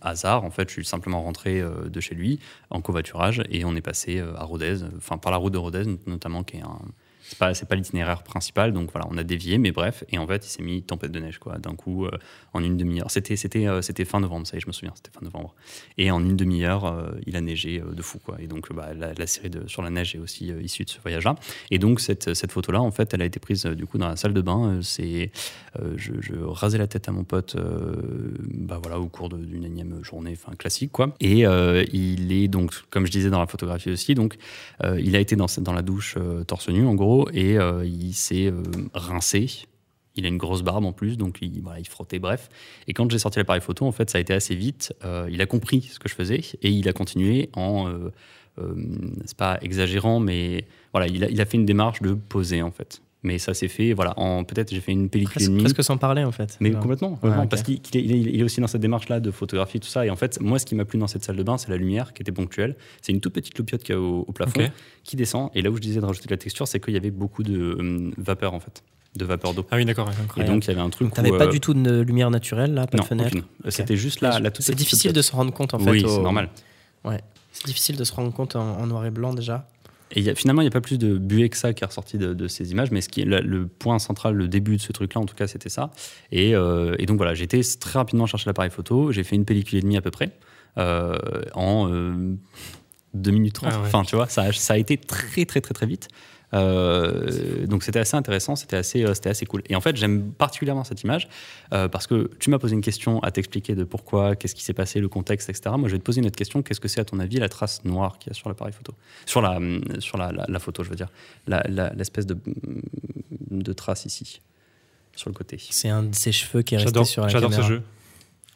S4: hasard. En fait, je suis simplement rentré de chez lui en covoiturage et on est passé à Rodez, enfin par la route de Rodez notamment, qui est un. C'est pas, pas l'itinéraire principal, donc voilà, on a dévié, mais bref. Et en fait, il s'est mis tempête de neige, quoi, d'un coup, euh, en une demi-heure. C'était, c'était, euh, c'était fin novembre, ça y est, je me souviens, c'était fin novembre. Et en une demi-heure, euh, il a neigé de fou, quoi. Et donc, bah, la, la série de, sur la neige est aussi issue de ce voyage-là. Et donc, cette, cette photo-là, en fait, elle a été prise, du coup, dans la salle de bain. C'est, euh, je, je rasais la tête à mon pote, euh, bah voilà, au cours d'une énième journée, enfin, classique, quoi. Et euh, il est donc, comme je disais dans la photographie aussi, donc, il a été dans, la douche torse nu, en gros, et il s'est rincé. Il a une grosse barbe en plus, donc il, voilà, il frottait, bref. Et quand j'ai sorti l'appareil photo, en fait, ça a été assez vite. Il a compris ce que je faisais et il a continué en. c'est pas exagérant, mais voilà, il a fait une démarche de poser, en fait. Mais ça s'est fait, voilà, en peut-être j'ai fait une pellicule et
S5: Presque,
S4: demie.
S5: presque sans parler, en fait.
S4: Mais complètement, complètement,
S5: Ouais, ok.
S4: parce qu'il est, il aussi dans cette démarche-là de photographie, tout ça. Et en fait, moi, ce qui m'a plu dans cette salle de bain, c'est la lumière qui était ponctuelle. C'est une toute petite loupiote qu'il y a au, au plafond qui descend. Et là où je disais de rajouter de la texture, c'est qu'il y avait beaucoup de euh, vapeur, en fait, de vapeur d'eau.
S3: Ah oui, d'accord. ouais,
S4: Et donc, il y avait un truc.
S5: Donc, t'avais
S4: où,
S5: pas
S4: euh,
S5: du tout de lumière naturelle, là, pas
S4: non,
S5: de fenêtre.
S4: aucune. C'était juste la, la toute
S5: C'est difficile de se rendre compte, en fait.
S4: Oui,
S5: au-
S4: c'est normal.
S5: C'est difficile de se rendre compte en, en noir et blanc, déjà.
S4: Et il y a- finalement, il n'y a pas plus de buée que ça qui est ressorti de, de ces images, mais ce qui est le, le point central, le début de ce truc-là, en tout cas, c'était ça. Et, euh, et donc voilà, j'ai été très rapidement chercher l'appareil photo, j'ai fait une pellicule et demie à peu près, euh, en euh, 2 minutes 30.
S3: Ah ouais.
S4: Enfin, tu vois, ça a été très, très, très, très vite. Euh, donc c'était assez intéressant, c'était assez, euh, c'était assez cool. Et en fait, j'aime particulièrement cette image euh, parce que tu m'as posé une question à t'expliquer de pourquoi, qu'est-ce qui s'est passé, le contexte, etc. Moi, je vais te poser une autre question. Qu'est-ce que c'est à ton avis la trace noire qu'il y a sur l'appareil photo? Sur la, hum, sur la, la- la photo, je veux dire. La- la- L'espèce de, de trace ici, sur le côté.
S5: C'est un de ses cheveux qui est resté
S3: J'adore
S5: sur la
S3: j'adore ce
S5: caméra.
S3: jeu.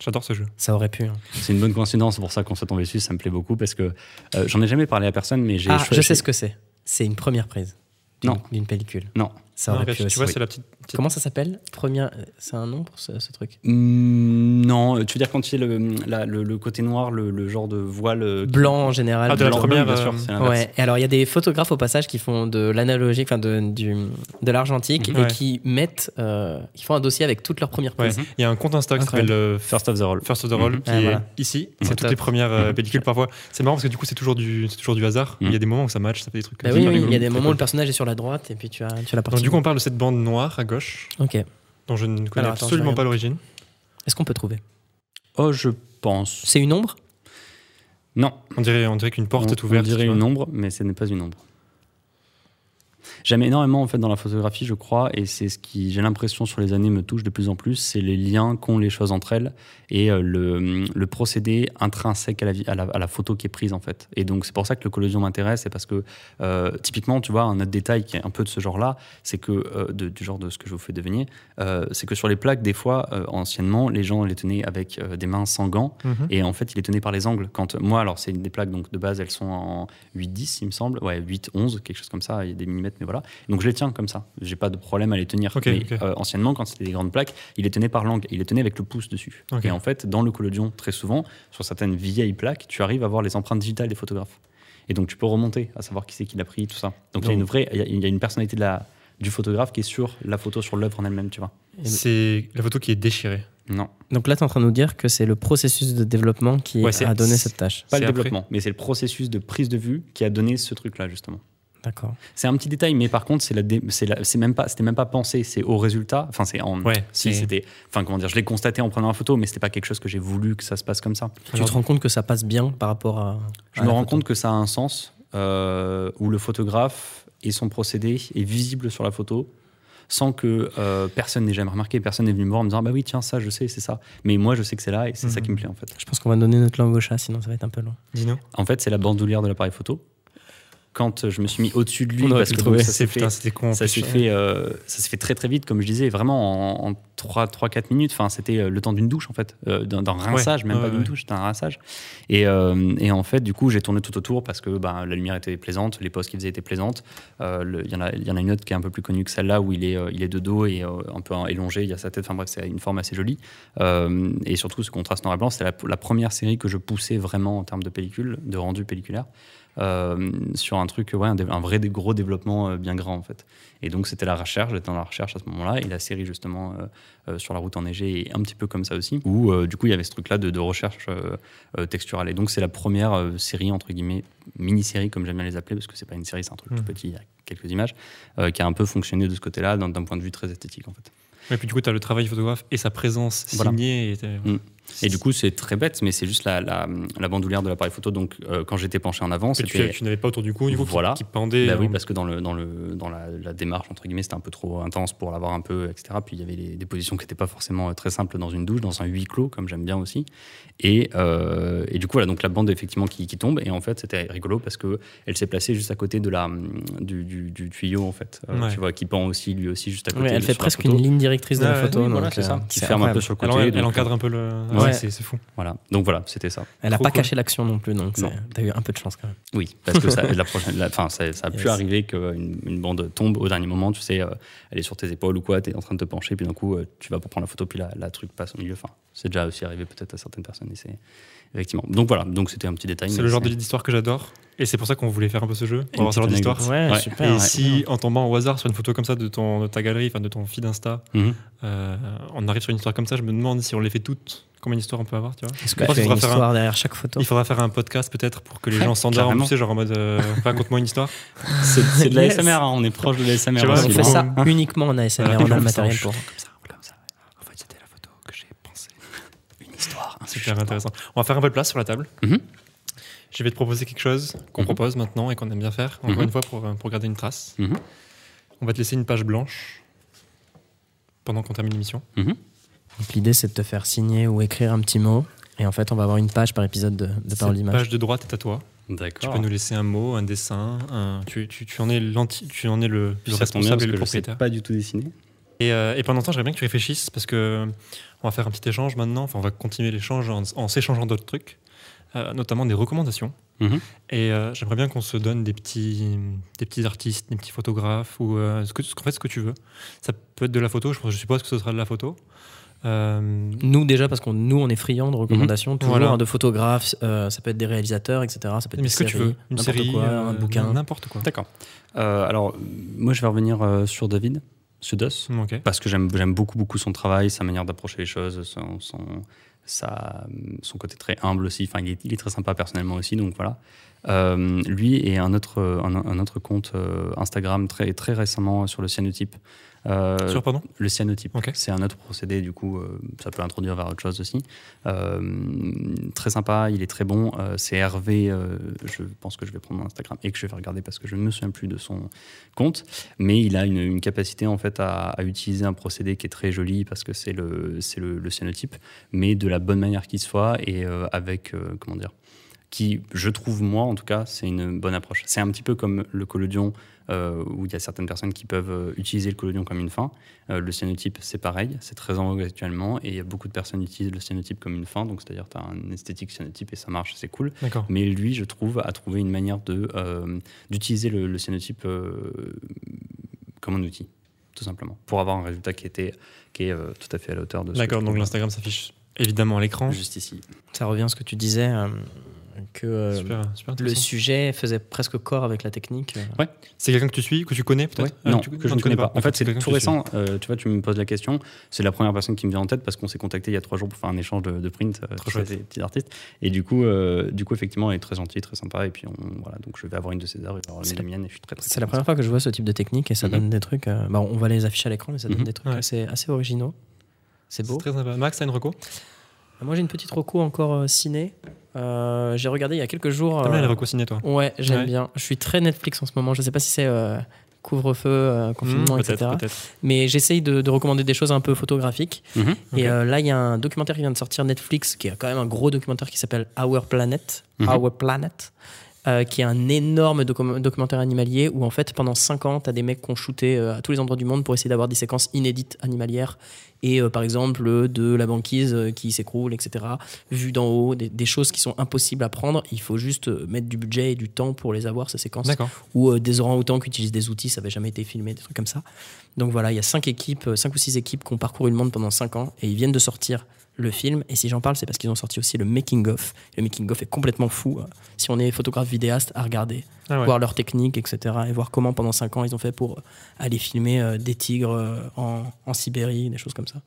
S3: J'adore ce jeu.
S5: Ça aurait pu. hein.
S4: C'est une bonne coïncidence, c'est pour ça qu'on s'est tombé dessus, ça me plaît beaucoup parce que euh, j'en ai jamais parlé à personne, mais j'ai
S5: Ah,
S4: choisi-
S5: je sais ce que c'est. C'est une première prise. D'une-
S4: Non.
S5: D'une pellicule.
S4: Non.
S5: Ça
S3: Non,
S5: aurait pu
S3: tu
S5: aussi.
S3: vois,
S4: oui.
S3: c'est la petite.
S5: Comment ça s'appelle Première. C'est un nom pour ce, ce truc
S4: Hmm, non, tu veux dire quand il y a le, la- le, le côté noir, le, le genre de voile euh, qui-
S5: Blanc en général.
S3: Ah, de la première,
S4: bien sûr,
S3: euh.
S5: Ouais, et alors il y a des photographes au passage qui font de l'analogique, enfin de, du, de l'argentique,
S3: Mhm.
S5: et
S3: Ouais.
S5: qui mettent, euh, qui font un dossier avec toutes leurs premières
S3: Ouais.
S5: prises.
S3: Il y a un compte Insta qui s'appelle euh,
S4: First of the Roll.
S3: First of the Roll
S4: Mhm.
S3: qui
S5: Ah,
S3: est
S5: voilà.
S3: ici.
S5: C'est
S3: toutes
S5: top.
S3: les premières euh,
S4: Mhm.
S3: pellicules parfois. C'est marrant parce que du coup, c'est toujours du, c'est toujours du hasard. Il y a des moments où ça match, ça fait des trucs.
S5: Bah
S3: euh,
S5: oui, il y a des moments où le personnage est sur la droite et puis tu as, tu la partie.
S3: Donc du coup, on parle de cette bande noire à gauche
S5: ok.
S3: dont je ne connais
S5: Alors, attends,
S3: absolument
S5: je
S3: pas l'origine.
S5: Est-ce qu'on peut trouver
S4: Oh, je pense.
S5: C'est une ombre?
S4: Non.
S3: On dirait, on dirait qu'une porte
S4: on,
S3: est ouverte.
S4: On dirait
S3: tu vois.
S4: une ombre, mais ce n'est pas une ombre. J'aime énormément en fait dans la photographie, je crois, et c'est ce qui, j'ai l'impression sur les années me touche de plus en plus, c'est les liens qu'ont les choses entre elles et euh, le, le procédé intrinsèque à la, vie- à, la, à la photo qui est prise en fait. Et donc c'est pour ça que le collodion m'intéresse, c'est parce que euh, typiquement, tu vois, un autre détail qui est un peu de ce genre-là, c'est que euh, de- du genre de ce que je vous fais deviner, euh, c'est que sur les plaques, des fois, anciennement, les gens les tenaient avec des mains sans gants.
S3: Mhm.
S4: Et en fait, il est tenu par les angles. Quand moi, alors c'est des plaques donc de base, elles sont en 8-10, il me semble, ouais, 8-11, quelque chose comme ça. Il y a des millimètres, mais voilà. Donc je les tiens comme ça. J'ai pas de problème à les tenir. Mais euh, anciennement, quand c'était des grandes plaques, il les tenait par l'angle. Il les tenait avec le pouce dessus. Et en fait, dans le collodion, très souvent, sur certaines vieilles plaques, tu arrives à voir les empreintes digitales des photographes. Et donc tu peux remonter à savoir qui c'est qui l'a pris, tout ça. Donc il y a une vraie, il y a- il y a une personnalité de la du photographe qui est sur la photo, sur l'œuvre en elle-même, tu vois.
S3: C'est la photo qui est déchirée.
S4: Non,
S5: Donc là, tu es en train de nous dire que c'est le processus de développement qui
S3: Ouais,
S5: a donné cette tâche.
S4: pas le
S3: après.
S4: développement, mais c'est le processus de prise de vue qui a donné ce truc-là justement.
S5: D'accord.
S4: C'est un petit détail, mais par contre, c'est la, dé- c'est la- c'est même pas, c'était même pas pensé, c'est au résultat. Enfin, c'est en.
S3: Ouais,
S4: si c'était. Enfin, comment dire, je l'ai constaté en prenant la photo, mais c'était pas quelque chose que j'ai voulu que ça se passe comme ça.
S5: Tu te rends compte que ça passe bien par rapport à.
S4: Je
S5: à
S4: me rends
S5: photo
S4: compte que ça a un sens euh, où le photographe et son procédé est visible sur la photo sans que euh, personne n'ait jamais remarqué, personne n'est venu me voir en me disant bah oui tiens ça je sais c'est ça, mais moi je sais que c'est là et c'est ça
S3: Mhm.
S4: qui me plaît en fait.
S5: Je pense qu'on va donner notre langue au chat, sinon ça va être un peu long.
S3: Dis-nous.
S4: En fait c'est la bandoulière de l'appareil photo. Quand je me suis mis au-dessus de lui parce que donc, ça s'est fait,
S3: con.
S4: ça s'est fait, euh, ça s'est fait très très vite, comme je disais, vraiment en, en 3-4 minutes. Enfin, c'était euh, le temps d'une douche en fait, euh, d'un d'un rinçage, même
S3: ouais,
S4: pas d'une
S3: ouais.
S4: douche, c'était un rinçage. Et, euh, et en fait, du coup, j'ai tourné tout autour parce que bah, la lumière était plaisante, les poses qu'il faisait étaient plaisantes. Il y, en a- il y en a une autre qui est un peu plus connue que celle-là où il est, il est de dos et un peu élongé, il y a sa tête. Enfin bref, c'est une forme assez jolie. Et surtout, ce contraste noir et blanc, c'était la, la première série que je poussais vraiment en termes de pellicule, de rendu pelliculaire. Euh, sur un truc, ouais, un, vrai gros développement euh, bien grand en fait. Et donc c'était la recherche, j'étais dans la recherche à ce moment-là, et la série justement euh, sur la route enneigée est un petit peu comme ça aussi, où du coup il y avait ce truc-là de, de recherche texturale. Et donc c'est la première série, entre guillemets, mini-série comme j'aime bien les appeler, parce que c'est pas une série, c'est un truc tout petit, il y a quelques images, qui a un peu fonctionné de ce côté-là, d'un point de vue très esthétique en fait.
S3: Et puis du coup, tu as le travail photographe et sa présence
S4: Voilà.
S3: signée. Et.
S4: Et du coup c'est très bête, mais c'est juste la, la, la bandoulière de l'appareil photo, donc euh, quand j'étais penché en avant,
S3: que tu,
S4: c'était...
S3: tu n'avais pas autour du cou, du coup, qui-
S4: Voilà.
S3: qui, pendait.
S4: Bah oui, parce que dans, le, dans, le, dans la, la démarche, entre guillemets, c'était un peu trop intense pour l'avoir un peu, etc. Puis il y avait les- des positions qui n'étaient pas forcément euh, très simples dans une douche, dans un huis clos, comme j'aime bien aussi. Et, euh, et du coup, voilà, donc la bande effectivement qui, qui tombe. Et en fait, c'était rigolo parce qu'elle s'est placée juste à côté de la, du, du, du tuyau, en fait. Euh,
S3: Ouais.
S4: Tu vois, qui pend aussi, lui aussi, juste à côté.
S5: Ouais, elle
S4: de-
S5: fait presque
S4: photo.
S5: une ligne directrice de la photo.
S4: Oui, voilà,
S5: donc,
S4: c'est ça. Qui ferme un peu sur le côté.
S3: elle
S4: donc,
S3: encadre un peu le.
S4: Ouais.
S3: Ouais, c'est fou.
S4: Voilà. Donc voilà, c'était ça.
S5: Elle n'a pas
S3: cool.
S5: caché l'action non plus, donc t'as eu un peu de chance quand même.
S4: Oui, parce que ça, la prochaine, la- enfin, ça, ça a pu arriver qu'une une bande tombe au dernier moment, tu sais, euh, elle est sur tes épaules ou quoi, tu es en train de te pencher, puis d'un coup, euh, tu vas pour prendre la photo, puis la, la truc passe au milieu. Enfin, c'est déjà aussi arrivé peut-être à certaines personnes, et c'est effectivement. Donc voilà, donc c'était un petit détail.
S3: C'est le genre d'histoire que j'adore. Et c'est pour ça qu'on voulait faire un peu ce jeu. Pour avoir ce genre d'histoire.
S4: anecdote.
S5: Ouais,
S4: Ouais.
S5: super.
S3: Et
S5: ouais.
S3: si, en tombant au hasard sur une photo comme ça de, ton, de ta galerie, enfin de ton feed Insta,
S4: Mhm.
S3: euh, on arrive sur une histoire comme ça, je me demande si on les fait toutes, combien d'histoires on peut avoir, tu vois.
S5: Est-ce
S3: qu'il
S5: une
S3: faudra faire un-
S5: histoire derrière chaque photo
S3: Il faudra faire un podcast peut-être pour que les
S4: Ouais,
S3: gens s'endorment, tu sais, genre en mode euh, raconte-moi une histoire.
S4: C'est de la
S5: Yes.
S4: SMR, hein, on est proche de la SMR
S3: Tu vois,
S4: aussi.
S5: On fait ça uniquement en ASMR, on a le matériel pour.
S3: Comme ça, comme ça. En fait, c'était la photo que j'ai pensée.
S4: Une histoire. un
S3: Super intéressant. On va faire un peu de place sur la table.
S4: Mhm.
S3: Je vais te proposer quelque chose qu'on
S4: Mhm.
S3: propose maintenant et qu'on aime bien faire, encore
S4: Mhm.
S3: une fois, pour, euh, pour garder une trace. On va te laisser une page blanche pendant qu'on termine l'émission.
S5: Donc, L'idée, c'est de te faire signer ou écrire un petit mot. Et en fait, on va avoir une page par épisode de, de parole d'image.
S3: page de droite est à toi. Tu
S4: D'accord.
S3: peux nous laisser un mot, un dessin. un- Tu, tu- tu en es, tu en es le, responsable et le
S4: que je sais
S3: propriétaire.
S4: pas du tout dessiner.
S3: Et, euh, et pendant ce temps, j'aimerais bien que tu réfléchisses parce que on va faire un petit échange maintenant. Enfin, on va continuer l'échange en, en s'échangeant d'autres trucs, euh, notamment des recommandations.
S4: Mhm.
S3: Et euh, j'aimerais bien qu'on se donne des petits, des petits artistes, des petits photographes ou euh, ce que, ce, en fait, ce que tu veux. Ça peut être de la photo. Je, je suppose que ce sera de la photo. Euh,
S5: Nous, déjà, parce que nous, on est friands de recommandations, toujours
S3: Voilà.
S5: hein, de photographes, euh, ça peut être des réalisateurs, etc. Ça peut être
S3: mais
S5: des
S3: ce que tu veux, une série,
S5: quoi,
S3: euh,
S5: un bouquin.
S3: n'importe quoi.
S4: D'accord. Euh, alors, moi, je vais revenir euh, sur David Sudos. Parce que j'aime beaucoup beaucoup son travail, sa manière d'approcher les choses, son, son, sa- son côté très humble aussi. Enfin, il est, il est très sympa personnellement aussi, donc voilà. Euh, lui et un autre, un, un autre compte euh, Instagram très, très récemment sur le cyanotype. Euh,
S3: Sur pardon.
S4: le cyanotype, c'est un autre procédé, du coup, euh, ça peut introduire vers autre chose aussi. Euh, très sympa, il est très bon. C'est Hervé, je pense que je vais prendre mon Instagram et que je vais regarder parce que je ne me souviens plus de son compte. Mais il a une, une capacité en fait à, à utiliser un procédé qui est très joli parce que c'est le, le, le cyanotype, mais de la bonne manière qu'il soit et avec, comment dire, qui, je trouve, moi en tout cas, c'est une bonne approche. C'est un petit peu comme le collodion, euh, où il y a certaines personnes qui peuvent euh, utiliser le collodion comme une fin. Euh, le cyanotype, c'est pareil, c'est très en vogue actuellement, et il y a beaucoup de personnes qui utilisent le cyanotype comme une fin, donc c'est-à-dire tu as un esthétique cyanotype et ça marche, c'est cool.
S3: D'accord.
S4: Mais lui, je trouve, a trouvé une manière de, euh, d'utiliser le, le cyanotype euh, comme un outil, tout simplement, pour avoir un résultat qui, était, qui est euh, tout à fait à la hauteur de ce que
S3: D'accord. Donc l'Instagram s'affiche évidemment à l'écran.
S4: Juste ici.
S5: Ça revient à ce que tu disais. Euh, que euh,
S3: Super, super
S5: le sujet faisait presque corps avec la technique. euh.
S3: C'est quelqu'un que tu suis, que tu connais peut-être
S4: non,
S3: tu-
S4: que je ne connais pas. En fait, c'est tout récent. Euh, tu vois, tu me poses la question. C'est la première personne qui me vient en tête parce qu'on s'est contacté il y a trois jours pour faire un échange de, de print. euh,
S3: chouette.
S4: des petits artistes. Et du coup, euh, du coup, effectivement, elle est très gentille, très sympa. Et puis, on, voilà, donc je vais avoir une de ses œuvres,
S5: C'est la-
S4: des miennes, et je suis très très.
S5: C'est la première fois que je vois ce type de technique et ça
S4: Mhm.
S5: donne des trucs. euh, bah, on va les afficher à l'écran, mais ça donne
S4: Mhm.
S5: des trucs
S3: Ouais.
S5: assez, assez originaux. C'est beau.
S3: C'est très sympa. Max, t'as une reco?
S5: Moi, j'ai une petite reco encore euh, ciné. Euh, j'ai regardé il y a quelques jours.
S3: T'aimes bien
S5: euh,
S3: les ciné, toi
S5: Ouais, j'aime
S3: Ouais.
S5: bien. Je suis très Netflix en ce moment. Je sais pas si c'est euh, couvre-feu, euh, confinement,
S3: Hmm,
S5: etc. Mais j'essaye de, de recommander des choses un peu photographiques.
S4: Mhm.
S5: Et là, il y a un documentaire qui vient de sortir Netflix, qui est quand même un gros documentaire qui s'appelle Our Planet.
S4: Mhm.
S5: Our Planet. Euh, qui est un énorme docu- documentaire animalier où en fait pendant 5 ans tu as des mecs qui ont shooté euh, à tous les endroits du monde pour essayer d'avoir des séquences inédites animalières et euh, par exemple de la banquise qui s'écroule etc vu d'en haut des, des choses qui sont impossibles à prendre. Il faut juste mettre du budget et du temps pour les avoir ces séquences. Ou des orang-outans qui utilisent des outils, ça n'avait jamais été filmé, des trucs comme ça. Donc voilà, il y a cinq équipes, euh, cinq ou six équipes qui ont parcouru le monde pendant cinq ans et ils viennent de sortir le film. Et si j'en parle, c'est parce qu'ils ont sorti aussi le making of. Le making of est complètement fou. euh, Si on est photographe vidéaste, à regarder,
S3: Ah ouais.
S5: voir leurs techniques, etc. Et voir comment pendant cinq ans ils ont fait pour euh, aller filmer euh, des tigres euh, en, en Sibérie, des choses comme ça.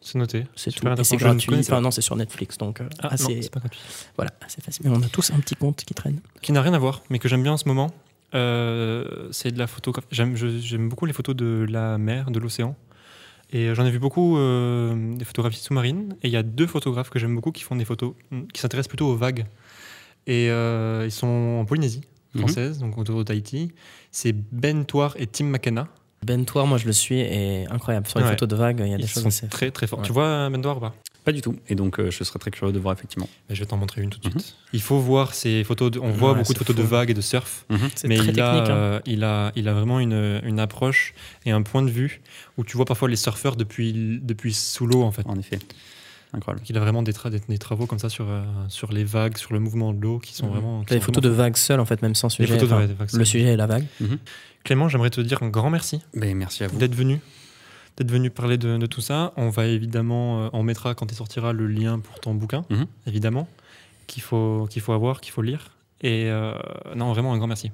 S3: C'est noté.
S5: C'est tout. Et c'est gratuit. Enfin non, c'est sur Netflix, donc euh,
S3: Ah, non,
S5: assez,
S3: c'est pas gratuit.
S5: voilà, assez facile. Mais on a tous un petit compte qui traîne.
S3: Qui n'a rien à voir, mais que j'aime bien en ce moment. Euh, c'est de la je- j'aime beaucoup les photos de la mer, de l'océan. Et euh, j'en ai vu beaucoup euh, des photographies sous-marines. Et il y a deux photographes que j'aime beaucoup qui font des photos, mm, qui s'intéressent plutôt aux vagues. Et euh, ils sont en Polynésie
S4: Mhm.
S3: française, donc autour d'Haïti. C'est Ben Toir et Tim McKenna.
S5: Ben Toir, moi je le suis, et incroyable. Sur les
S3: Ouais.
S5: photos de vagues, il y a des
S3: Ils
S5: choses assez.
S3: très très forts.
S5: Ouais.
S3: Tu vois Ben Toir ou pas?
S4: Pas du tout. Et donc, euh, je serais très curieux de voir effectivement.
S3: Je vais t'en montrer une tout de
S4: Mhm.
S3: suite. Il faut voir ces photos. de- on voit
S5: Ouais,
S3: beaucoup de photos de vagues et de surf.
S5: C'est
S3: mais
S5: très
S3: il,
S5: technique.
S3: a,
S5: hein.
S3: euh, il, a, il a vraiment une, une approche et un point de vue où tu vois parfois les surfeurs depuis, depuis sous l'eau en fait.
S4: En effet. Incroyable.
S3: Il a vraiment des, tra- des, des travaux comme ça sur, euh, sur les vagues, sur le mouvement de l'eau qui sont
S5: Mhm.
S3: vraiment. qui
S5: des
S3: sont
S5: photos de vagues seules, en fait, même sans.
S3: Les
S5: sujet.
S3: photos de-
S5: Enfin,
S3: ouais, des vagues,
S5: le sujet est la vague.
S3: Clément, j'aimerais te dire un grand merci
S4: Ben, merci à vous.
S3: d'être venu. D'être venu parler de, de tout ça. On va évidemment, euh, on mettra quand il sortira le lien pour ton bouquin,
S4: Mhm.
S3: évidemment, qu'il faut, qu'il faut avoir, qu'il faut lire. Et euh, non, vraiment un grand merci.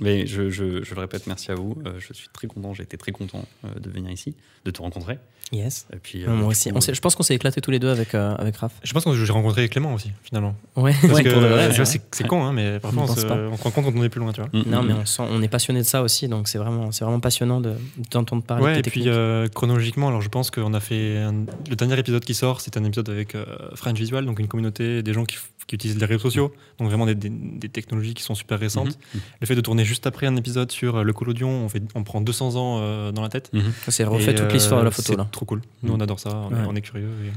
S4: Mais je, je, je le répète, merci à vous. Euh, je suis très content, j'ai été très content euh, de venir ici, de te rencontrer.
S5: Yes.
S4: Et puis, euh,
S5: moi aussi.
S4: coup,
S5: On s'est- je pense qu'on s'est éclatés tous les deux avec, euh, avec Raph.
S3: Je pense que j'ai rencontré Clément aussi, finalement.
S5: Ouais,
S3: Parce que
S5: de
S3: c'est con, hein, mais parfois
S5: On
S3: se-
S5: pas.
S3: on se rend compte quand on est plus loin, tu vois.
S4: mm,
S5: Non,
S4: mm,
S5: mais
S4: mm.
S5: on, sent- on est passionné de ça aussi, donc c'est vraiment, c'est vraiment passionnant de d'entendre parler
S3: Ouais,
S5: de
S3: et puis euh, chronologiquement, alors je pense qu'on a fait un- le dernier épisode qui sort, c'est un épisode avec euh, French Visual, donc une communauté des gens qui, qui utilisent les réseaux sociaux, donc vraiment des, des- des technologies qui sont super récentes.
S4: Mhm.
S3: Le fait de tourner juste après un épisode sur euh, le collodion, on, fait, on prend 200 ans euh, dans la tête.
S4: Mhm.
S5: c'est refait toute l'histoire de la
S3: euh,
S5: photo
S3: c'est
S5: là.
S3: Trop cool. Nous,
S4: Mhm.
S3: on adore ça. On, est,
S5: Ouais.
S3: on est curieux. et-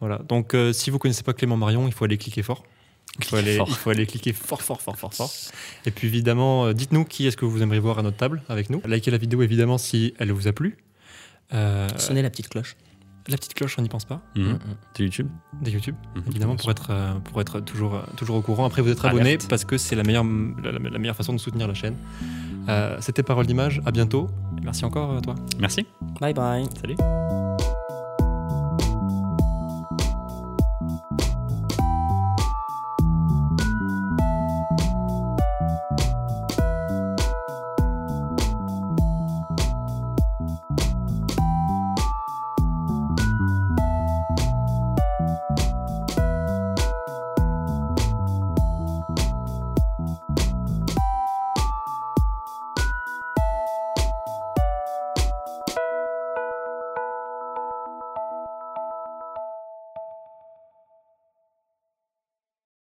S3: Voilà. Donc, euh, si vous connaissez pas Clément Marion, il faut aller cliquer fort. Il faut, aller, il faut aller cliquer fort, fort, fort, fort, fort. Et puis, évidemment, euh, dites-nous qui est-ce que vous aimeriez voir à notre table avec nous. Likez la vidéo, évidemment, si elle vous a plu. Euh,
S5: Sonnez la petite cloche.
S3: La petite cloche, on n'y pense pas.
S4: Mhm.
S5: Mm, mm.
S4: C'est YouTube
S3: De YouTube,
S4: Mhm.
S3: évidemment, pour être, euh, pour être toujours, euh, toujours au courant. Après, vous êtes abonné
S4: Alerte.
S3: parce que c'est la meilleure, la, la- la meilleure façon de soutenir la chaîne. Euh, C'était Parole d'image. À bientôt. Et merci encore, euh, toi.
S4: Merci.
S5: Bye bye.
S3: Salut.